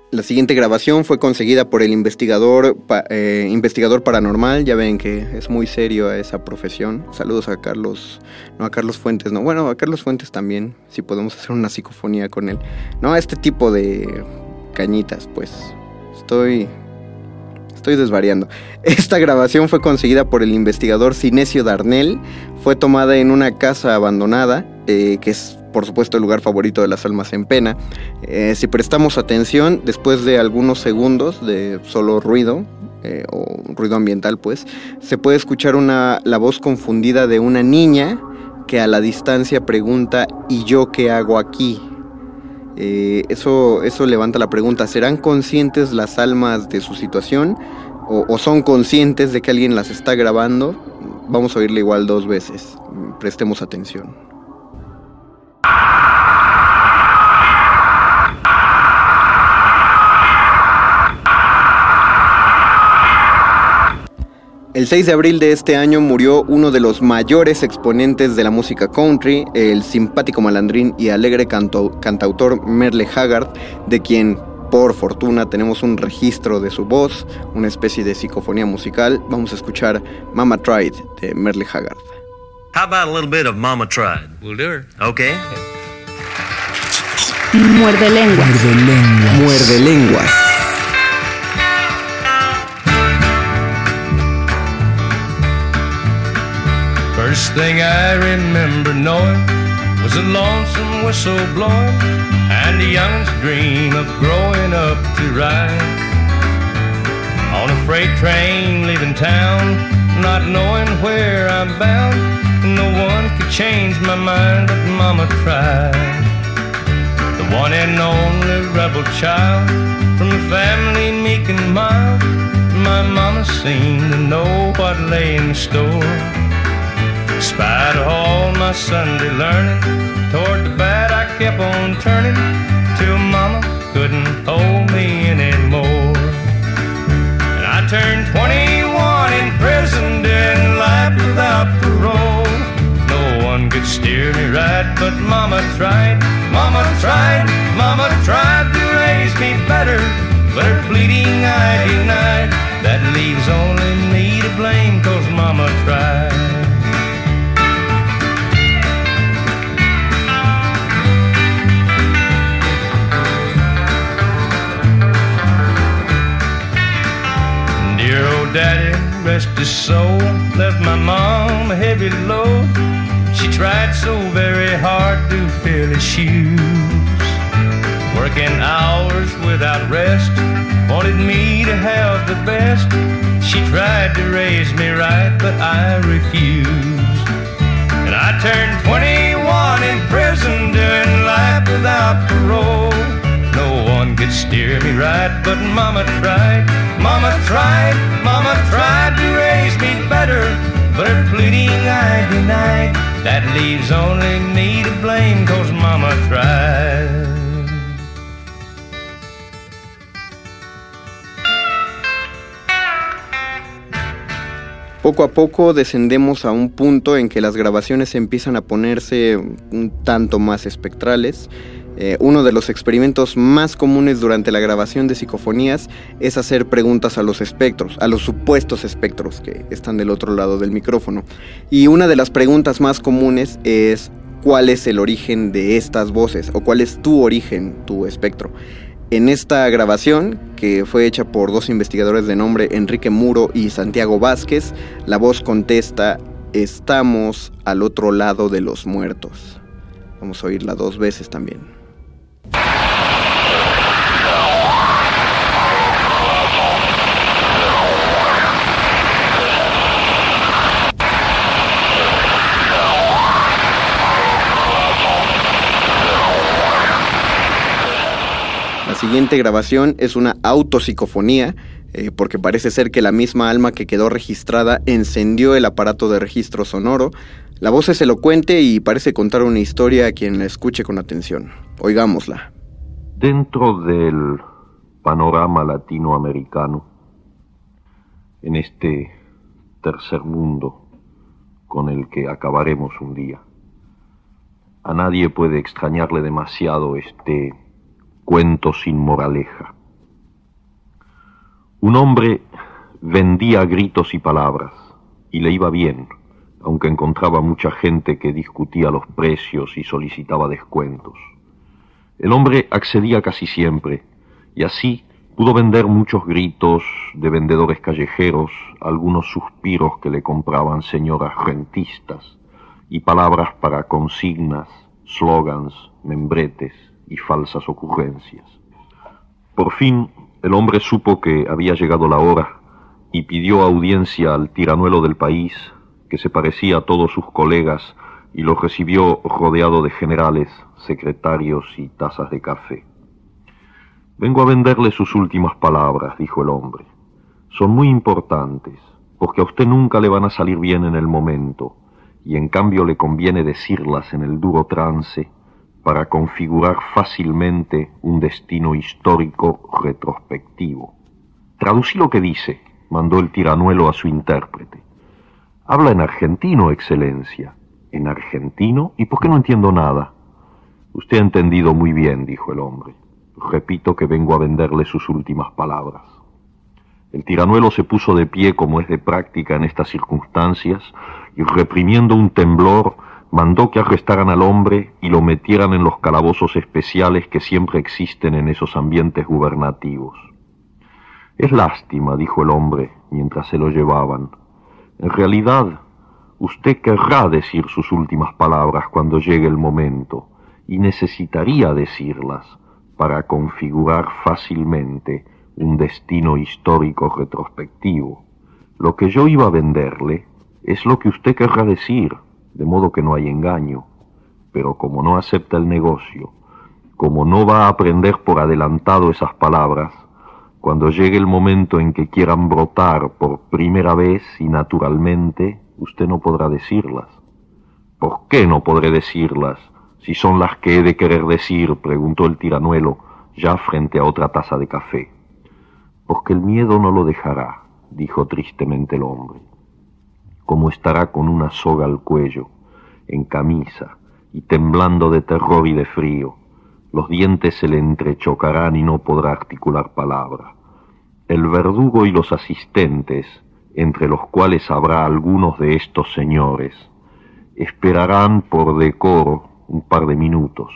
La siguiente grabación fue conseguida por el investigador, eh, investigador paranormal. Ya ven que es muy serio a esa profesión. Saludos a Carlos, no a Carlos Fuentes, no. Bueno, a Carlos Fuentes también, si podemos hacer una psicofonía con él. No, a este tipo de cañitas, pues. Estoy, estoy desvariando. Esta grabación fue conseguida por el investigador Cinesio Darnell. Fue tomada en una casa abandonada, eh, que es por supuesto el lugar favorito de las almas en pena. Eh, si prestamos atención, después de algunos segundos de solo ruido, eh, o ruido ambiental pues, se puede escuchar una, la voz confundida de una niña que a la distancia pregunta ¿y yo qué hago aquí? Eh, eso, eso levanta la pregunta, ¿serán conscientes las almas de su situación? O, o son conscientes de que alguien las está grabando? Vamos a oírle igual dos veces. Prestemos atención. El 6 de abril de este año murió uno de los mayores exponentes de la música country, el simpático malandrín y alegre cantautor Merle Haggard, de quien por fortuna tenemos un registro de su voz, una especie de psicofonía musical. Vamos a escuchar Mama Tried de Merle Haggard. How about a little bit of Mama Tried? We'll do her. Okay. Muerde lenguas. Muerde lenguas. Muerde lenguas. First thing I remember knowing was a lonesome whistle blowing and a young's dream of growing up to ride on a freight train leaving town, not knowing where I'm bound. No one could change my mind, but Mama tried. The one and only rebel child from a family meek and mild. My mama seemed to know what lay in store. Spite of all my Sunday learning, toward the bad I kept on turning till Mama couldn't hold me anymore. And I turned 21 in prison, doing life without parole. No one could steer me right, but Mama tried, Mama tried, Mama tried to raise me better, but her pleading I denied. That leaves only me to blame, cause Mama tried. Daddy, rest his soul, left my mom a heavy load. She tried so very hard to fill his shoes. Working hours without rest, wanted me to have the best. She tried to raise me right, but I refused. And I turned 21 in prison, doing life without parole. One could steer me right, but Mama tried. Mama tried, Mama tried to raise me better, but her pleading I denied. That leaves only me to blame, cause Mama tried. Poco a poco descendemos a un punto en que las grabaciones empiezan a ponerse un tanto más espectrales. Eh, uno de los experimentos más comunes durante la grabación de psicofonías es hacer preguntas a los espectros, a los supuestos espectros que están del otro lado del micrófono. Y una de las preguntas más comunes es cuál es el origen de estas voces o cuál es tu origen, tu espectro. En esta grabación, que fue hecha por dos investigadores de nombre Enrique Muro y Santiago Vázquez, la voz contesta, estamos al otro lado de los muertos. Vamos a oírla dos veces también. Siguiente grabación es una autopsicofonía, eh, porque parece ser que la misma alma que quedó registrada encendió el aparato de registro sonoro. La voz es elocuente y parece contar una historia a quien la escuche con atención. Oigámosla. Dentro del panorama latinoamericano, en este tercer mundo con el que acabaremos un día, a nadie puede extrañarle demasiado este cuento sin moraleja. Un hombre vendía gritos y palabras, y le iba bien, aunque encontraba mucha gente que discutía los precios y solicitaba descuentos. El hombre accedía casi siempre, y así pudo vender muchos gritos de vendedores callejeros, algunos suspiros que le compraban señoras rentistas, y palabras para consignas, slogans, membretes y falsas ocurrencias. Por fin el hombre supo que había llegado la hora y pidió audiencia al tiranuelo del país, que se parecía a todos sus colegas, y lo recibió rodeado de generales, secretarios y tazas de café. Vengo a venderle sus últimas palabras, dijo el hombre. Son muy importantes, porque a usted nunca le van a salir bien en el momento, y en cambio le conviene decirlas en el duro trance para configurar fácilmente un destino histórico retrospectivo. Traducí lo que dice, mandó el tiranuelo a su intérprete. Habla en argentino, Excelencia. ¿En argentino? ¿Y por qué no entiendo nada? Usted ha entendido muy bien, dijo el hombre. Repito que vengo a venderle sus últimas palabras. El tiranuelo se puso de pie como es de práctica en estas circunstancias y reprimiendo un temblor mandó que arrestaran al hombre y lo metieran en los calabozos especiales que siempre existen en esos ambientes gubernativos. Es lástima, dijo el hombre mientras se lo llevaban. En realidad, usted querrá decir sus últimas palabras cuando llegue el momento, y necesitaría decirlas para configurar fácilmente un destino histórico retrospectivo. Lo que yo iba a venderle es lo que usted querrá decir, de modo que no hay engaño. Pero como no acepta el negocio, como no va a aprender por adelantado esas palabras, cuando llegue el momento en que quieran brotar por primera vez y naturalmente, usted no podrá decirlas. ¿Por qué no podré decirlas si son las que he de querer decir? preguntó el tiranuelo, ya frente a otra taza de café. Porque el miedo no lo dejará, dijo tristemente el hombre como estará con una soga al cuello, en camisa, y temblando de terror y de frío. Los dientes se le entrechocarán y no podrá articular palabra. El verdugo y los asistentes, entre los cuales habrá algunos de estos señores, esperarán por decoro un par de minutos,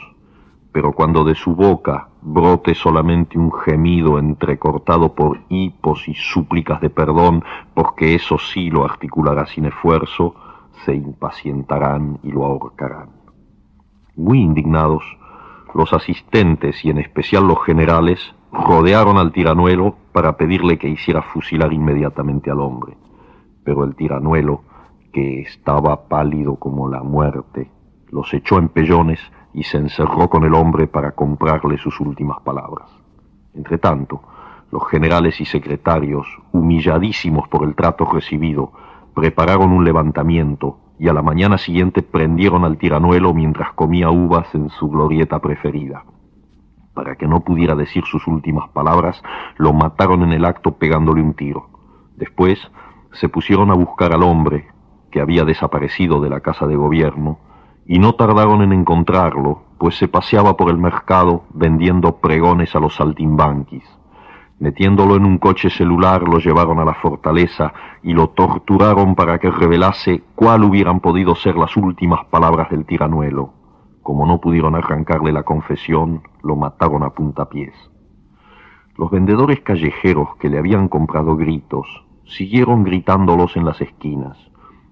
pero cuando de su boca brote solamente un gemido entrecortado por hipos y súplicas de perdón, porque eso sí lo articulará sin esfuerzo, se impacientarán y lo ahorcarán. Muy indignados, los asistentes y en especial los generales rodearon al tiranuelo para pedirle que hiciera fusilar inmediatamente al hombre. Pero el tiranuelo, que estaba pálido como la muerte, los echó en pellones y se encerró con el hombre para comprarle sus últimas palabras. Entretanto, los generales y secretarios, humilladísimos por el trato recibido, prepararon un levantamiento y a la mañana siguiente prendieron al tiranuelo mientras comía uvas en su glorieta preferida. Para que no pudiera decir sus últimas palabras, lo mataron en el acto pegándole un tiro. Después se pusieron a buscar al hombre, que había desaparecido de la casa de gobierno, y no tardaron en encontrarlo, pues se paseaba por el mercado vendiendo pregones a los saltimbanquis. Metiéndolo en un coche celular lo llevaron a la fortaleza y lo torturaron para que revelase cuál hubieran podido ser las últimas palabras del tiranuelo. Como no pudieron arrancarle la confesión, lo mataron a puntapiés. Los vendedores callejeros que le habían comprado gritos siguieron gritándolos en las esquinas,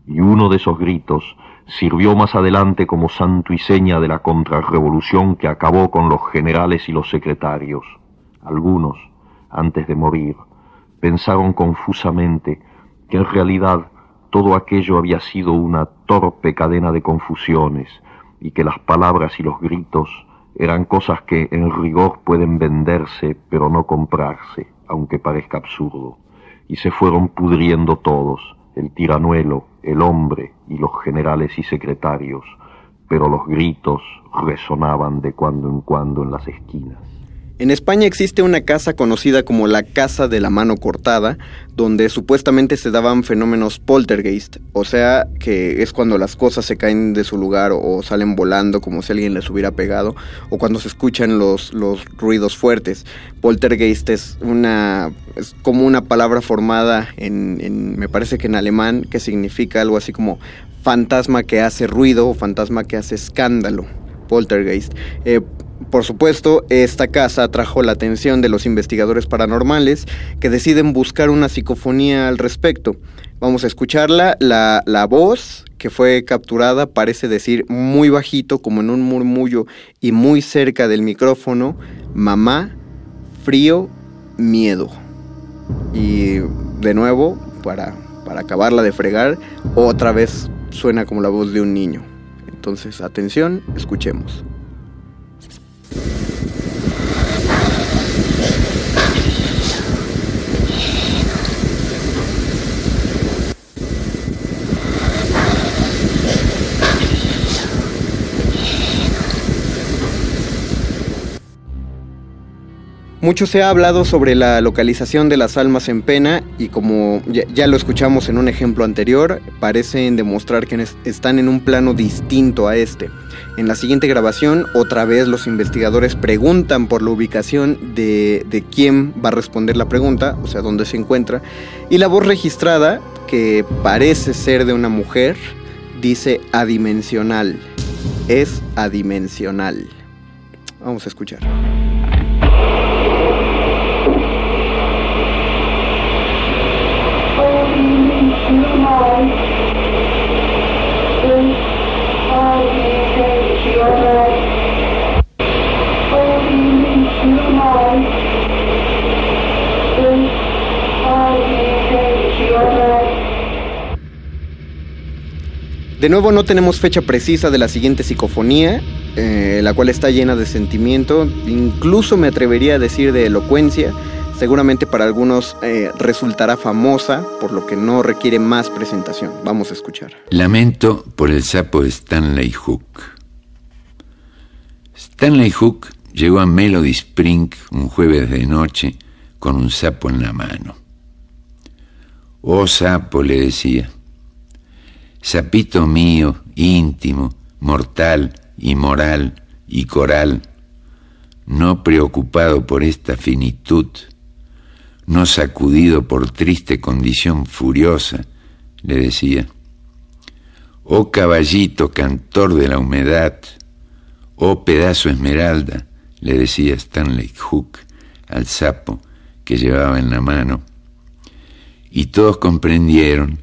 y uno de esos gritos sirvió más adelante como santo y seña de la contrarrevolución que acabó con los generales y los secretarios. Algunos, antes de morir, pensaron confusamente que en realidad todo aquello había sido una torpe cadena de confusiones y que las palabras y los gritos eran cosas que en rigor pueden venderse pero no comprarse, aunque parezca absurdo, y se fueron pudriendo todos, el tiranuelo, el hombre y los generales y secretarios, pero los gritos resonaban de cuando en cuando en las esquinas. En España existe una casa conocida como la Casa de la Mano Cortada, donde supuestamente se daban fenómenos poltergeist, o sea, que es cuando las cosas se caen de su lugar o salen volando como si alguien les hubiera pegado, o cuando se escuchan los, los ruidos fuertes. Poltergeist es una es como una palabra formada en, me parece que en alemán, que significa algo así como fantasma que hace ruido o fantasma que hace escándalo. Poltergeist. Eh, por supuesto, esta casa atrajo la atención de los investigadores paranormales que deciden buscar una psicofonía al respecto. Vamos a escucharla. La, la, voz que fue capturada parece decir muy bajito, como en un murmullo y muy cerca del micrófono, mamá, frío, miedo. Y de nuevo, para, para acabarla de fregar, otra vez suena como la voz de un niño. Entonces, atención, escuchemos. Mucho se ha hablado sobre la localización de las almas en pena y como ya, lo escuchamos en un ejemplo anterior, parecen demostrar que están en un plano distinto a este. En la siguiente grabación, otra vez los investigadores preguntan por la ubicación de, de quién va a responder la pregunta, o sea, dónde se encuentra, y la voz registrada, que parece ser de una mujer, dice adimensional. Es adimensional. Vamos a escuchar. De nuevo no tenemos fecha precisa de la siguiente psicofonía, eh, la cual está llena de sentimiento, incluso me atrevería a decir de elocuencia, seguramente para algunos eh, resultará famosa, por lo que no requiere más presentación. Vamos a escuchar. Lamento por el sapo Stanley Hook. Stanley Hook llegó a Melody Spring un jueves de noche con un sapo en la mano. Oh sapo, le decía, sapito mío, íntimo, mortal, inmoral y coral, no preocupado por esta finitud, no sacudido por triste condición furiosa, le decía. Oh caballito cantor de la humedad, oh pedazo esmeralda, le decía Stanley Hook al sapo que llevaba en la mano. Y todos comprendieron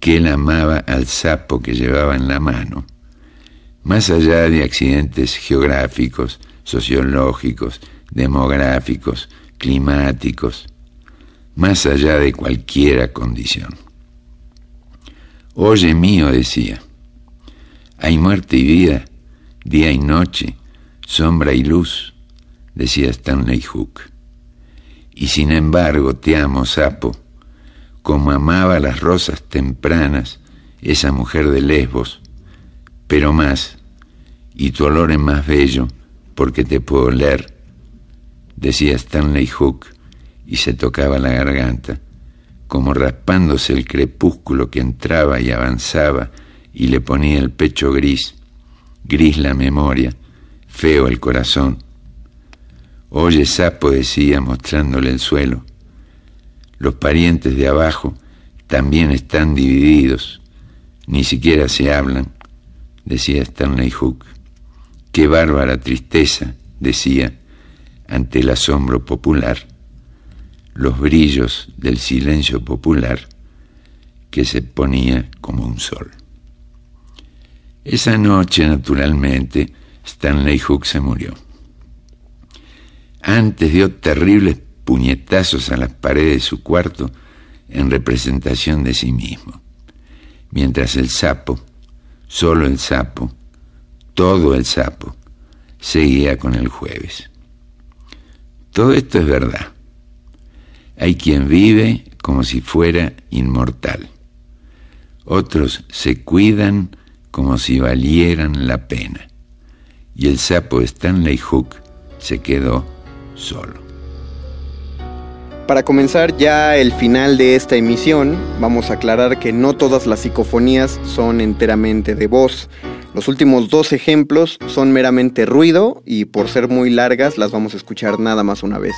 que él amaba al sapo que llevaba en la mano. Más allá de accidentes geográficos, sociológicos, demográficos, climáticos, más allá de cualquiera condición. Oye mío, decía, hay muerte y vida, día y noche, sombra y luz, decía Stanley Hook. Y sin embargo te amo, sapo, como amaba las rosas tempranas esa mujer de Lesbos, pero más, y tu olor es más bello porque te puedo leer, decía Stanley Hook y se tocaba la garganta, como raspándose el crepúsculo que entraba y avanzaba y le ponía el pecho gris, gris la memoria, feo el corazón. Oye, sapo, decía, mostrándole el suelo. Los parientes de abajo también están divididos, ni siquiera se hablan, decía Stanley Hook. Qué bárbara tristeza, decía, ante el asombro popular, los brillos del silencio popular que se ponía como un sol. Esa noche, naturalmente, Stanley Hook se murió. Antes dio terribles puñetazos a las paredes de su cuarto en representación de sí mismo, mientras el sapo, solo el sapo, todo el sapo, seguía con el jueves. Todo esto es verdad. Hay quien vive como si fuera inmortal. Otros se cuidan como si valieran la pena. Y el sapo Stanley Hook se quedó solo. Para comenzar ya el final de esta emisión, vamos a aclarar que no todas las psicofonías son enteramente de voz. Los últimos dos ejemplos son meramente ruido y por ser muy largas las vamos a escuchar nada más una vez.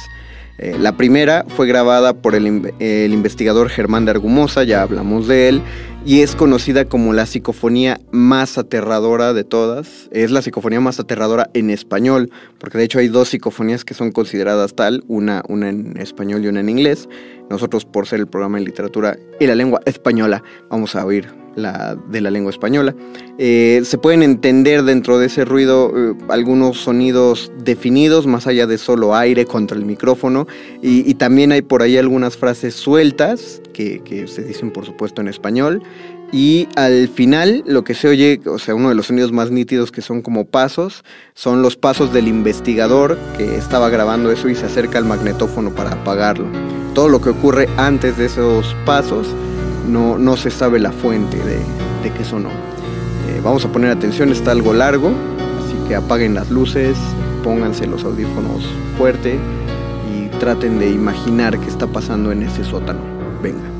Eh, la primera fue grabada por el, investigador Germán de Argumosa, ya hablamos de él, y es conocida como la psicofonía más aterradora de todas. Es la psicofonía más aterradora en español, porque de hecho hay dos psicofonías que son consideradas tal, una, una en español y una en inglés. Nosotros, por ser el programa de literatura y la lengua española, vamos a oír la, de la lengua española. Eh, se pueden entender dentro de ese ruido eh, algunos sonidos definidos, más allá de solo aire contra el micrófono, y, también hay por ahí algunas frases sueltas que, que se dicen por supuesto en español. Y al final lo que se oye, o sea, uno de los sonidos más nítidos que son como pasos, son los pasos del investigador que estaba grabando eso y se acerca al magnetófono para apagarlo. Todo lo que ocurre antes de esos pasos no, no se sabe la fuente de, de qué sonó. Eh, vamos a poner atención, está algo largo, así que apaguen las luces, pónganse los audífonos fuerte y traten de imaginar qué está pasando en ese sótano. Venga.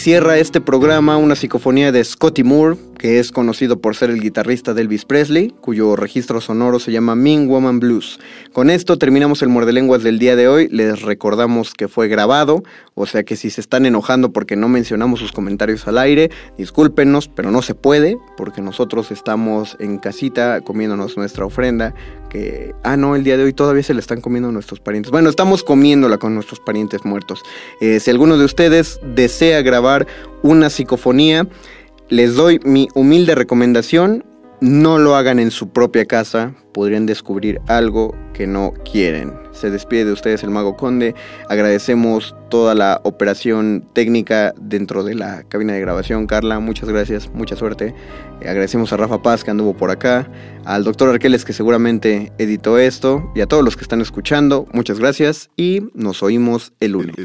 Cierra este programa una psicofonía de Scotty Moore, que es conocido por ser el guitarrista de Elvis Presley, cuyo registro sonoro se llama Mean Woman Blues. Con esto terminamos el muerde lenguas del día de hoy. Les recordamos que fue grabado, o sea que si se están enojando porque no mencionamos sus comentarios al aire, discúlpenos, pero no se puede, porque nosotros estamos en casita comiéndonos nuestra ofrenda, que, ah, no, el día de hoy todavía se la están comiendo nuestros parientes. Bueno, estamos comiéndola con nuestros parientes muertos. Eh, si alguno de ustedes desea grabar una psicofonía, les doy mi humilde recomendación. No lo hagan en su propia casa, podrían descubrir algo que no quieren. Se despide de ustedes el Mago Conde. Agradecemos toda la operación técnica dentro de la cabina de grabación. Carla, muchas gracias, mucha suerte. Eh, agradecemos a Rafa Paz que anduvo por acá, al doctor Arqueles que seguramente editó esto y a todos los que están escuchando, muchas gracias y nos oímos el lunes.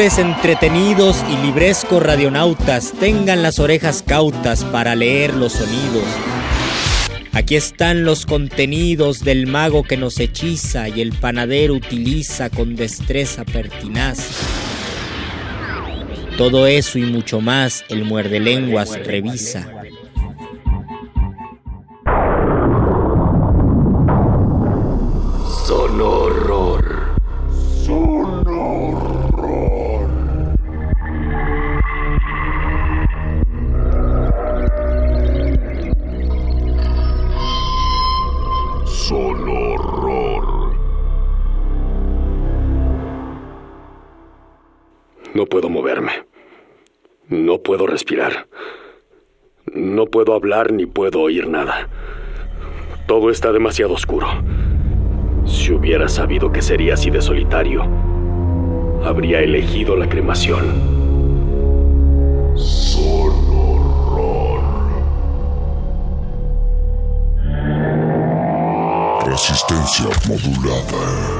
Lectores entretenidos y librescos radionautas, tengan las orejas cautas para leer los sonidos. Aquí están los contenidos del mago que nos hechiza y el panadero utiliza con destreza pertinaz. Todo eso y mucho más el muerde lenguas revisa. Puedo hablar ni puedo oír nada. Todo está demasiado oscuro. Si hubiera sabido que sería así de solitario, habría elegido la cremación. Resistencia modulada.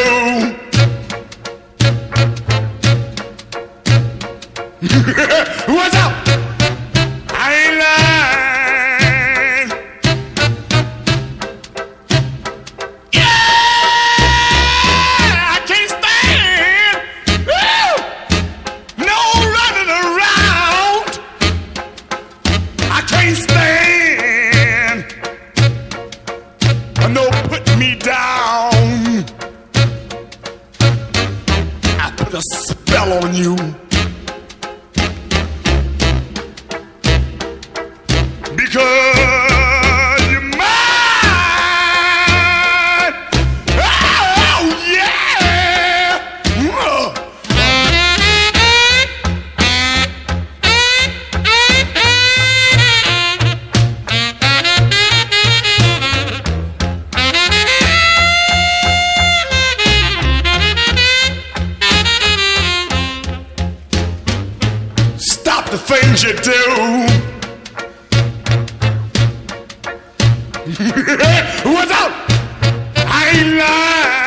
Things you do. Without, I lying.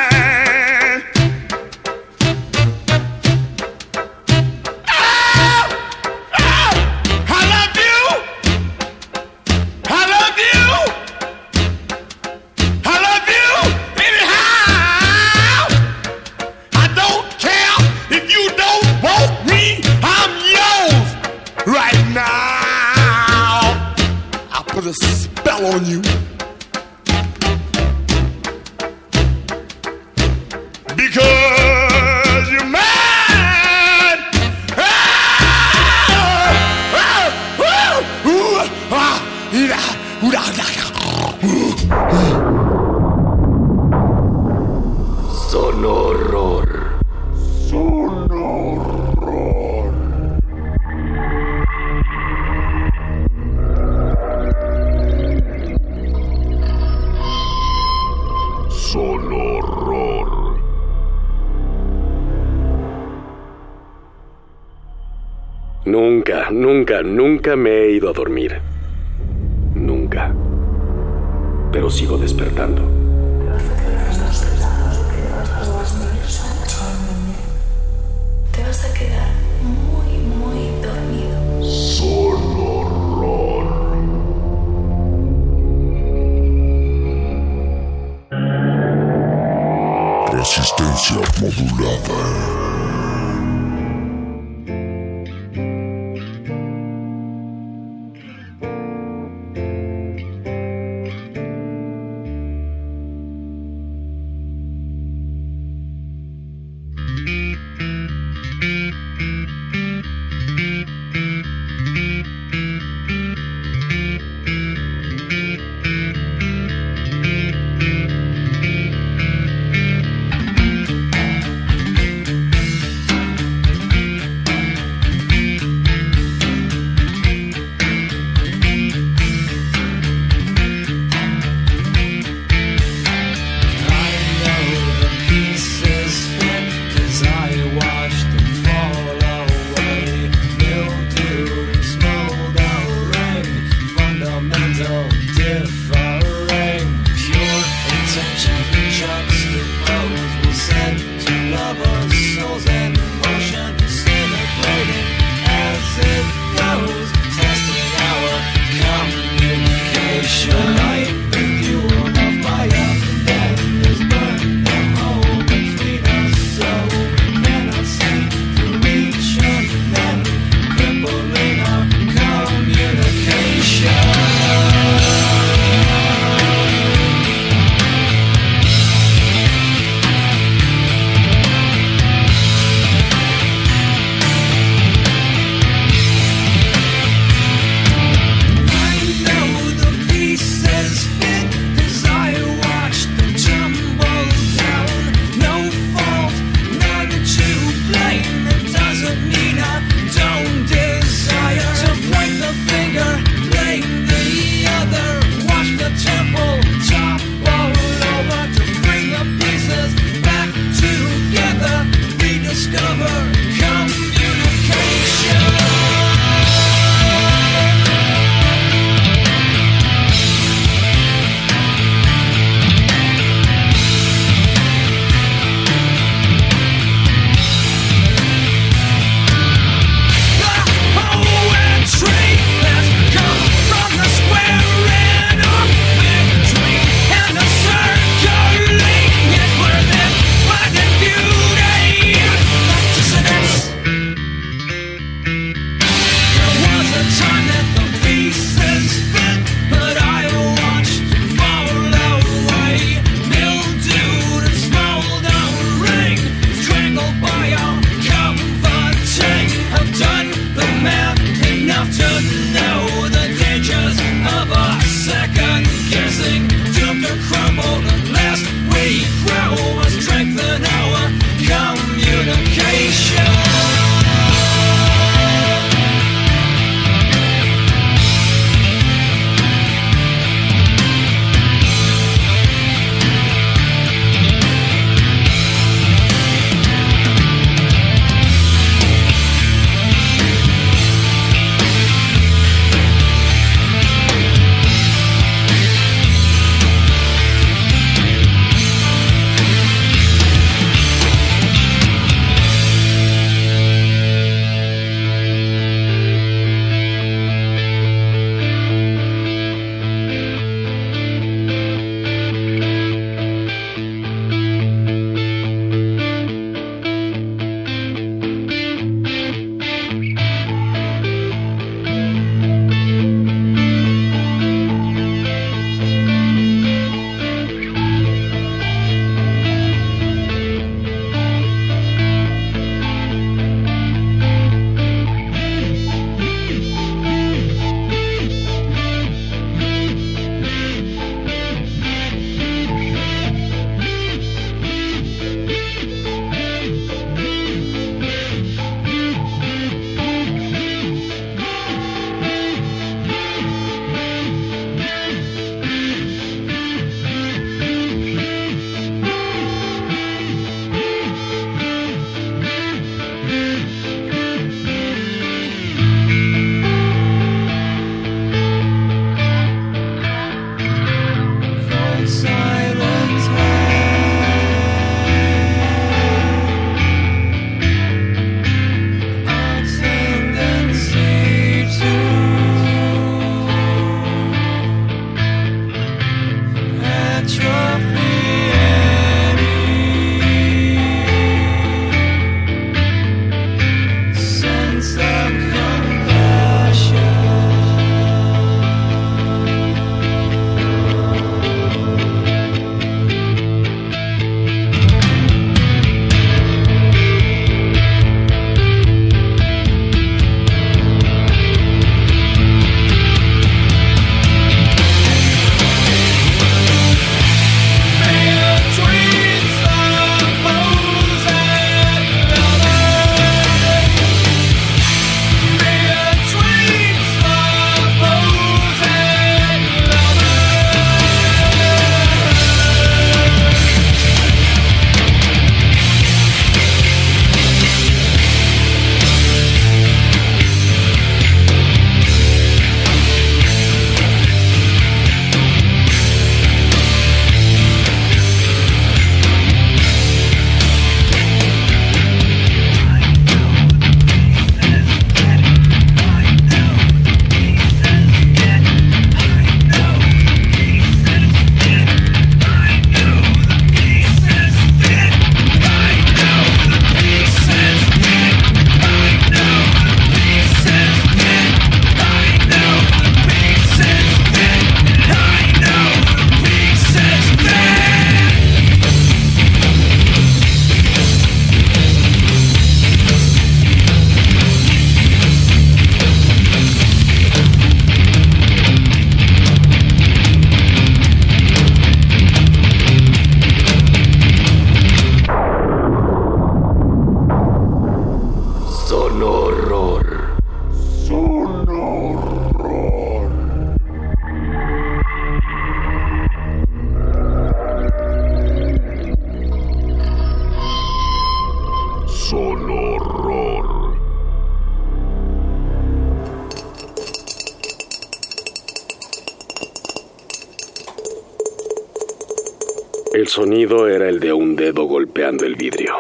Sonido era el de un dedo golpeando el vidrio.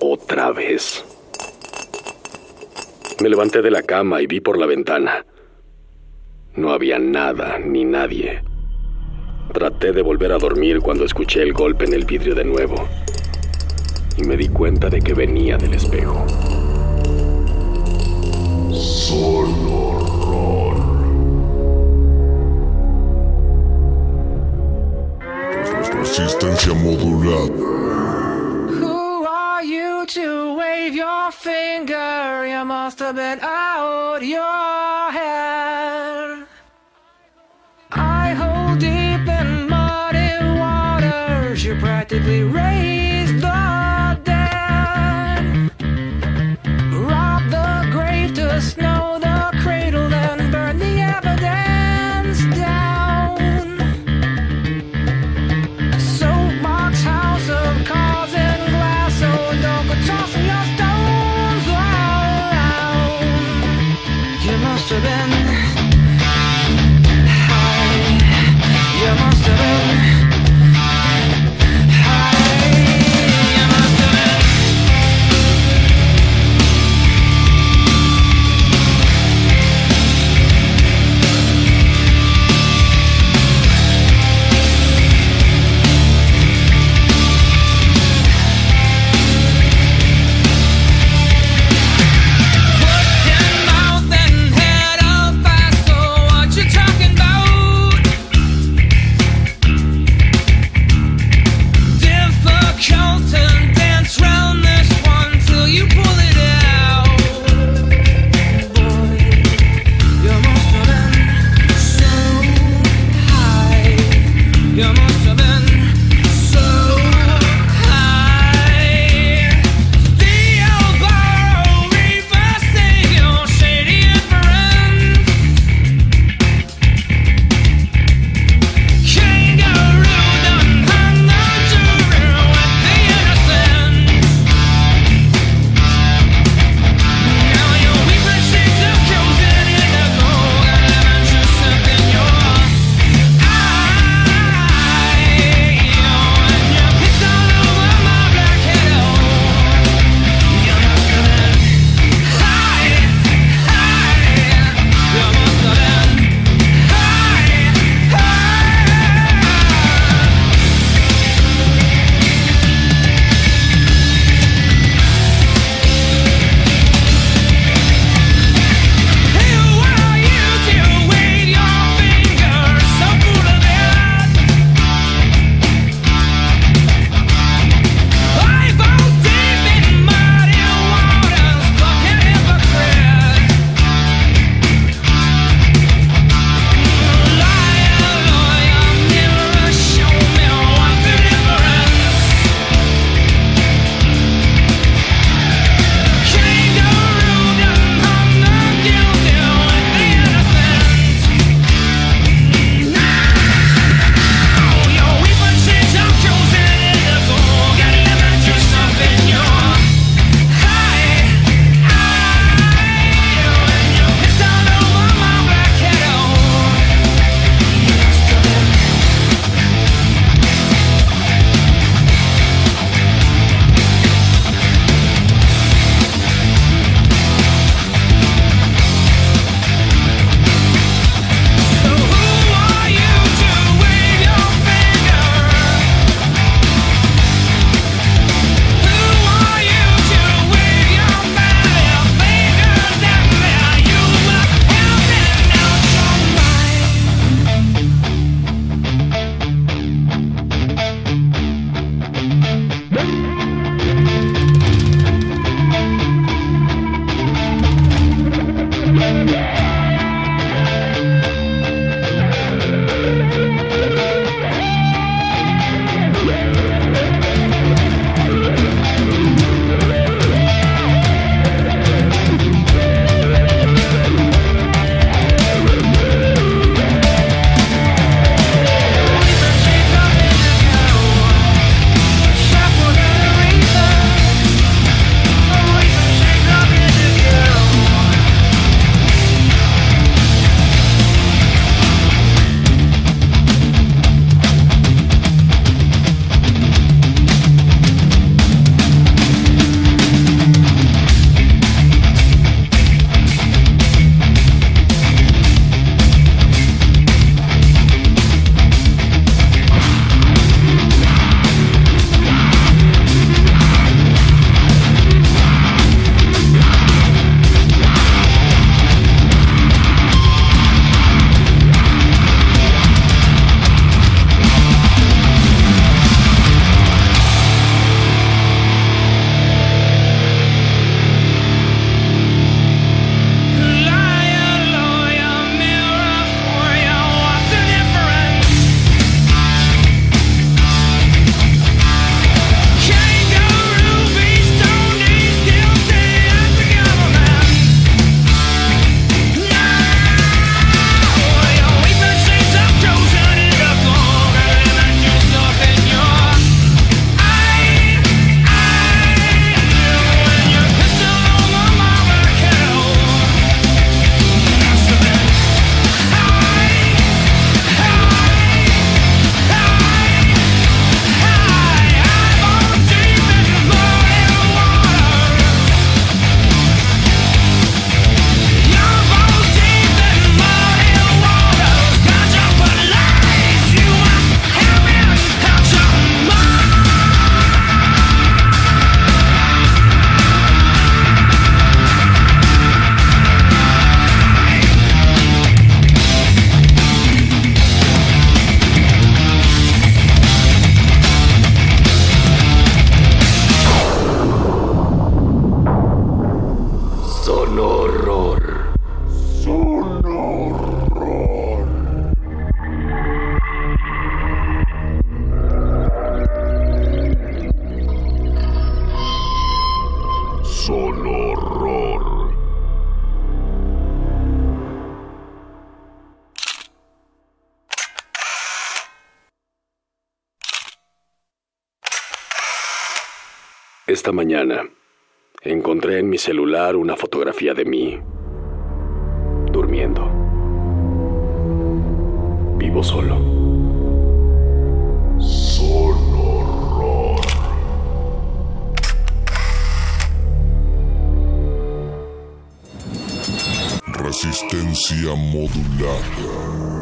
Otra vez. Me levanté de la cama y vi por la ventana. No había nada ni nadie. Traté de volver a dormir cuando escuché el golpe en el vidrio de nuevo. Y me di cuenta de que venía del espejo. Esta mañana encontré en mi celular una fotografía de mí durmiendo. Vivo solo. Resistencia modulada.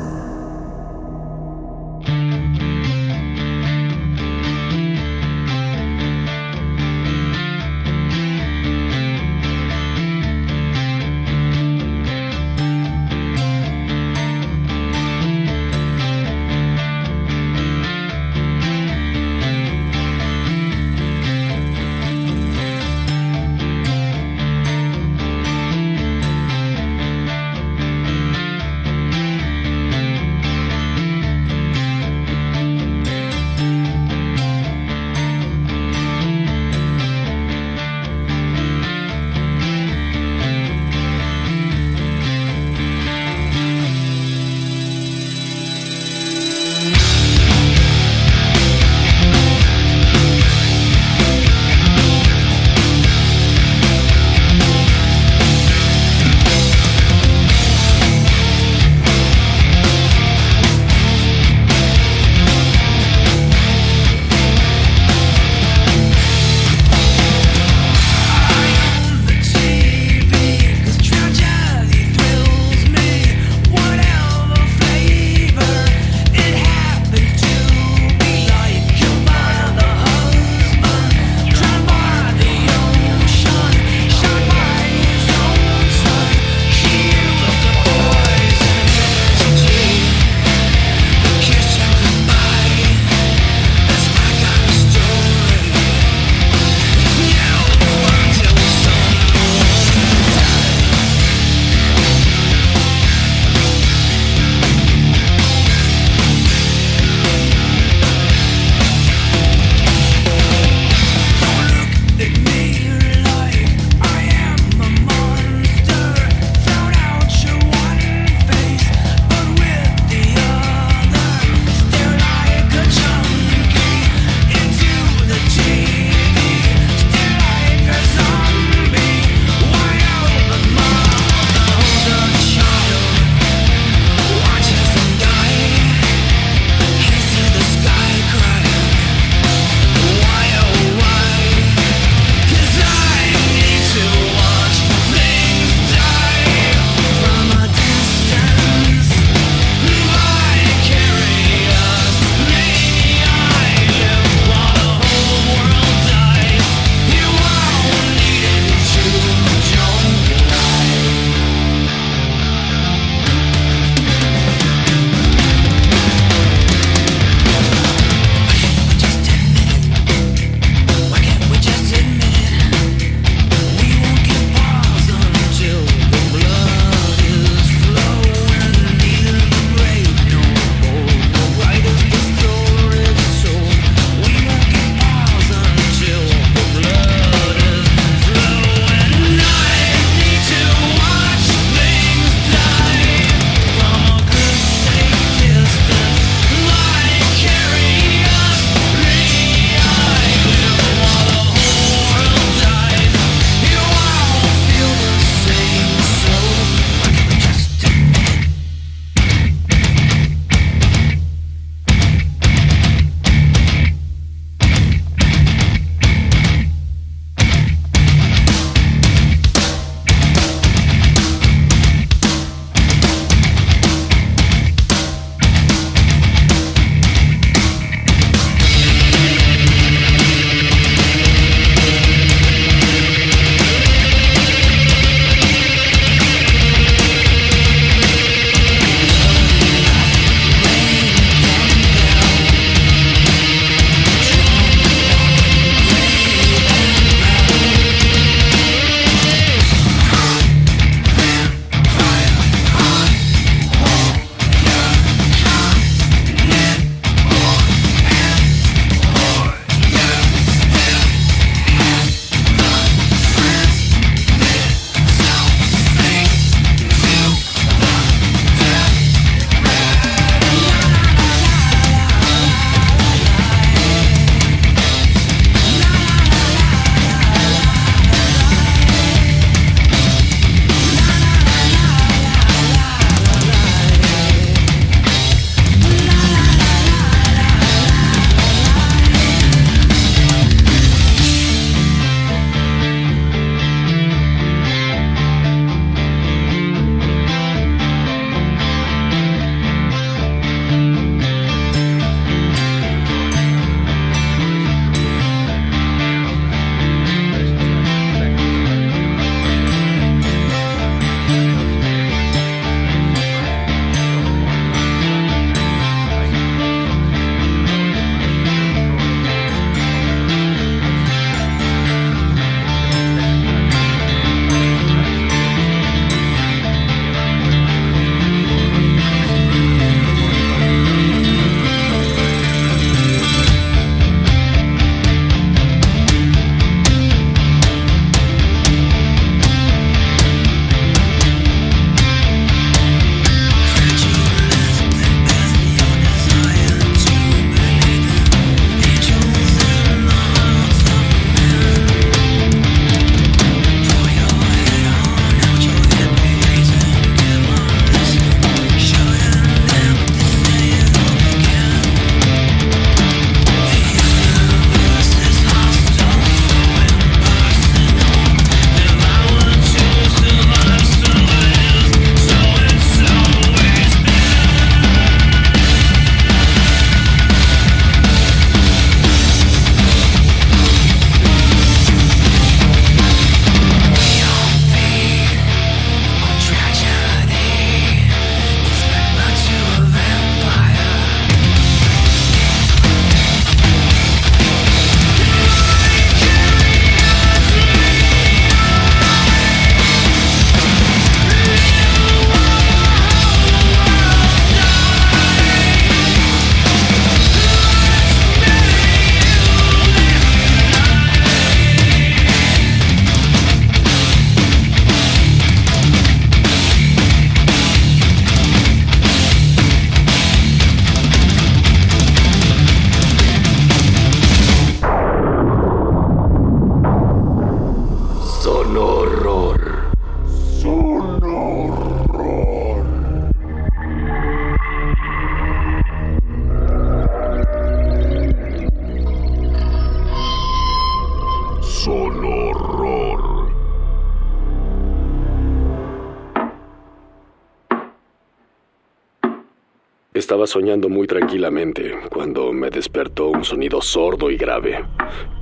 Soñando muy tranquilamente cuando me despertó un sonido sordo y grave,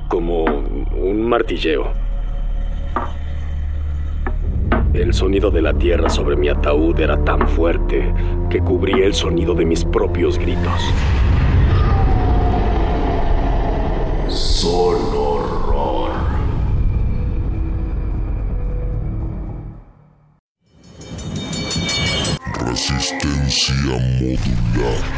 como un martilleo. El sonido de la tierra sobre mi ataúd era tan fuerte que cubría el sonido de mis propios gritos. Solo Resistencia modulada.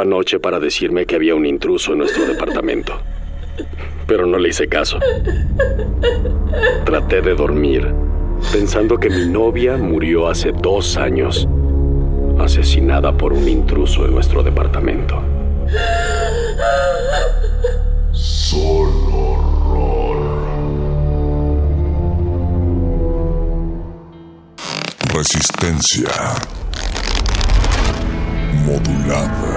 Anoche para decirme que había un intruso en nuestro departamento. Pero no le hice caso. Traté de dormir, pensando que mi novia murió hace dos años, asesinada por un intruso en nuestro departamento. Solo Resistencia modulada.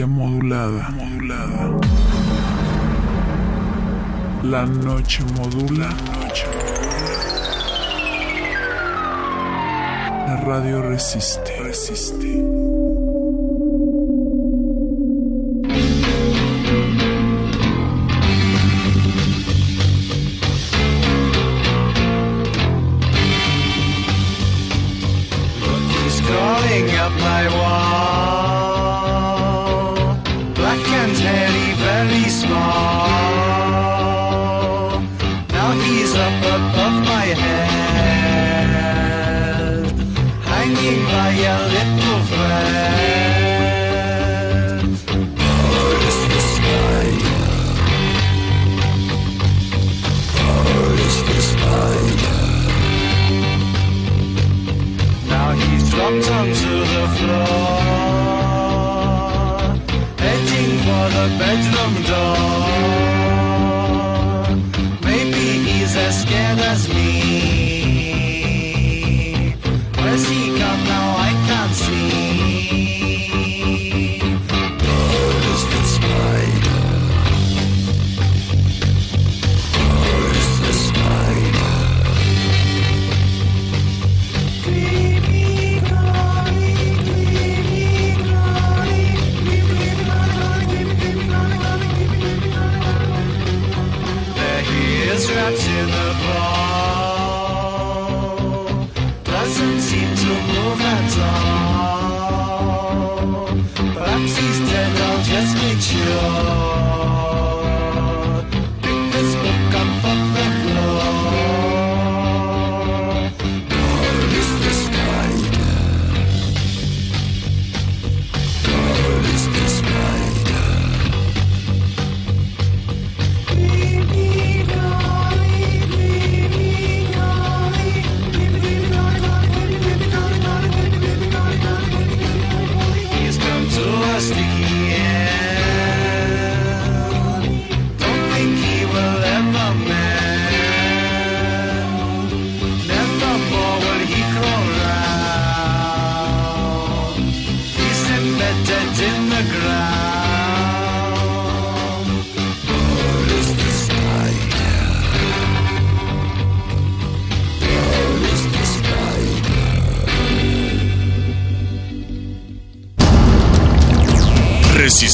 modulada. modulada. La noche modula. La noche modula. La radio resiste. Resiste.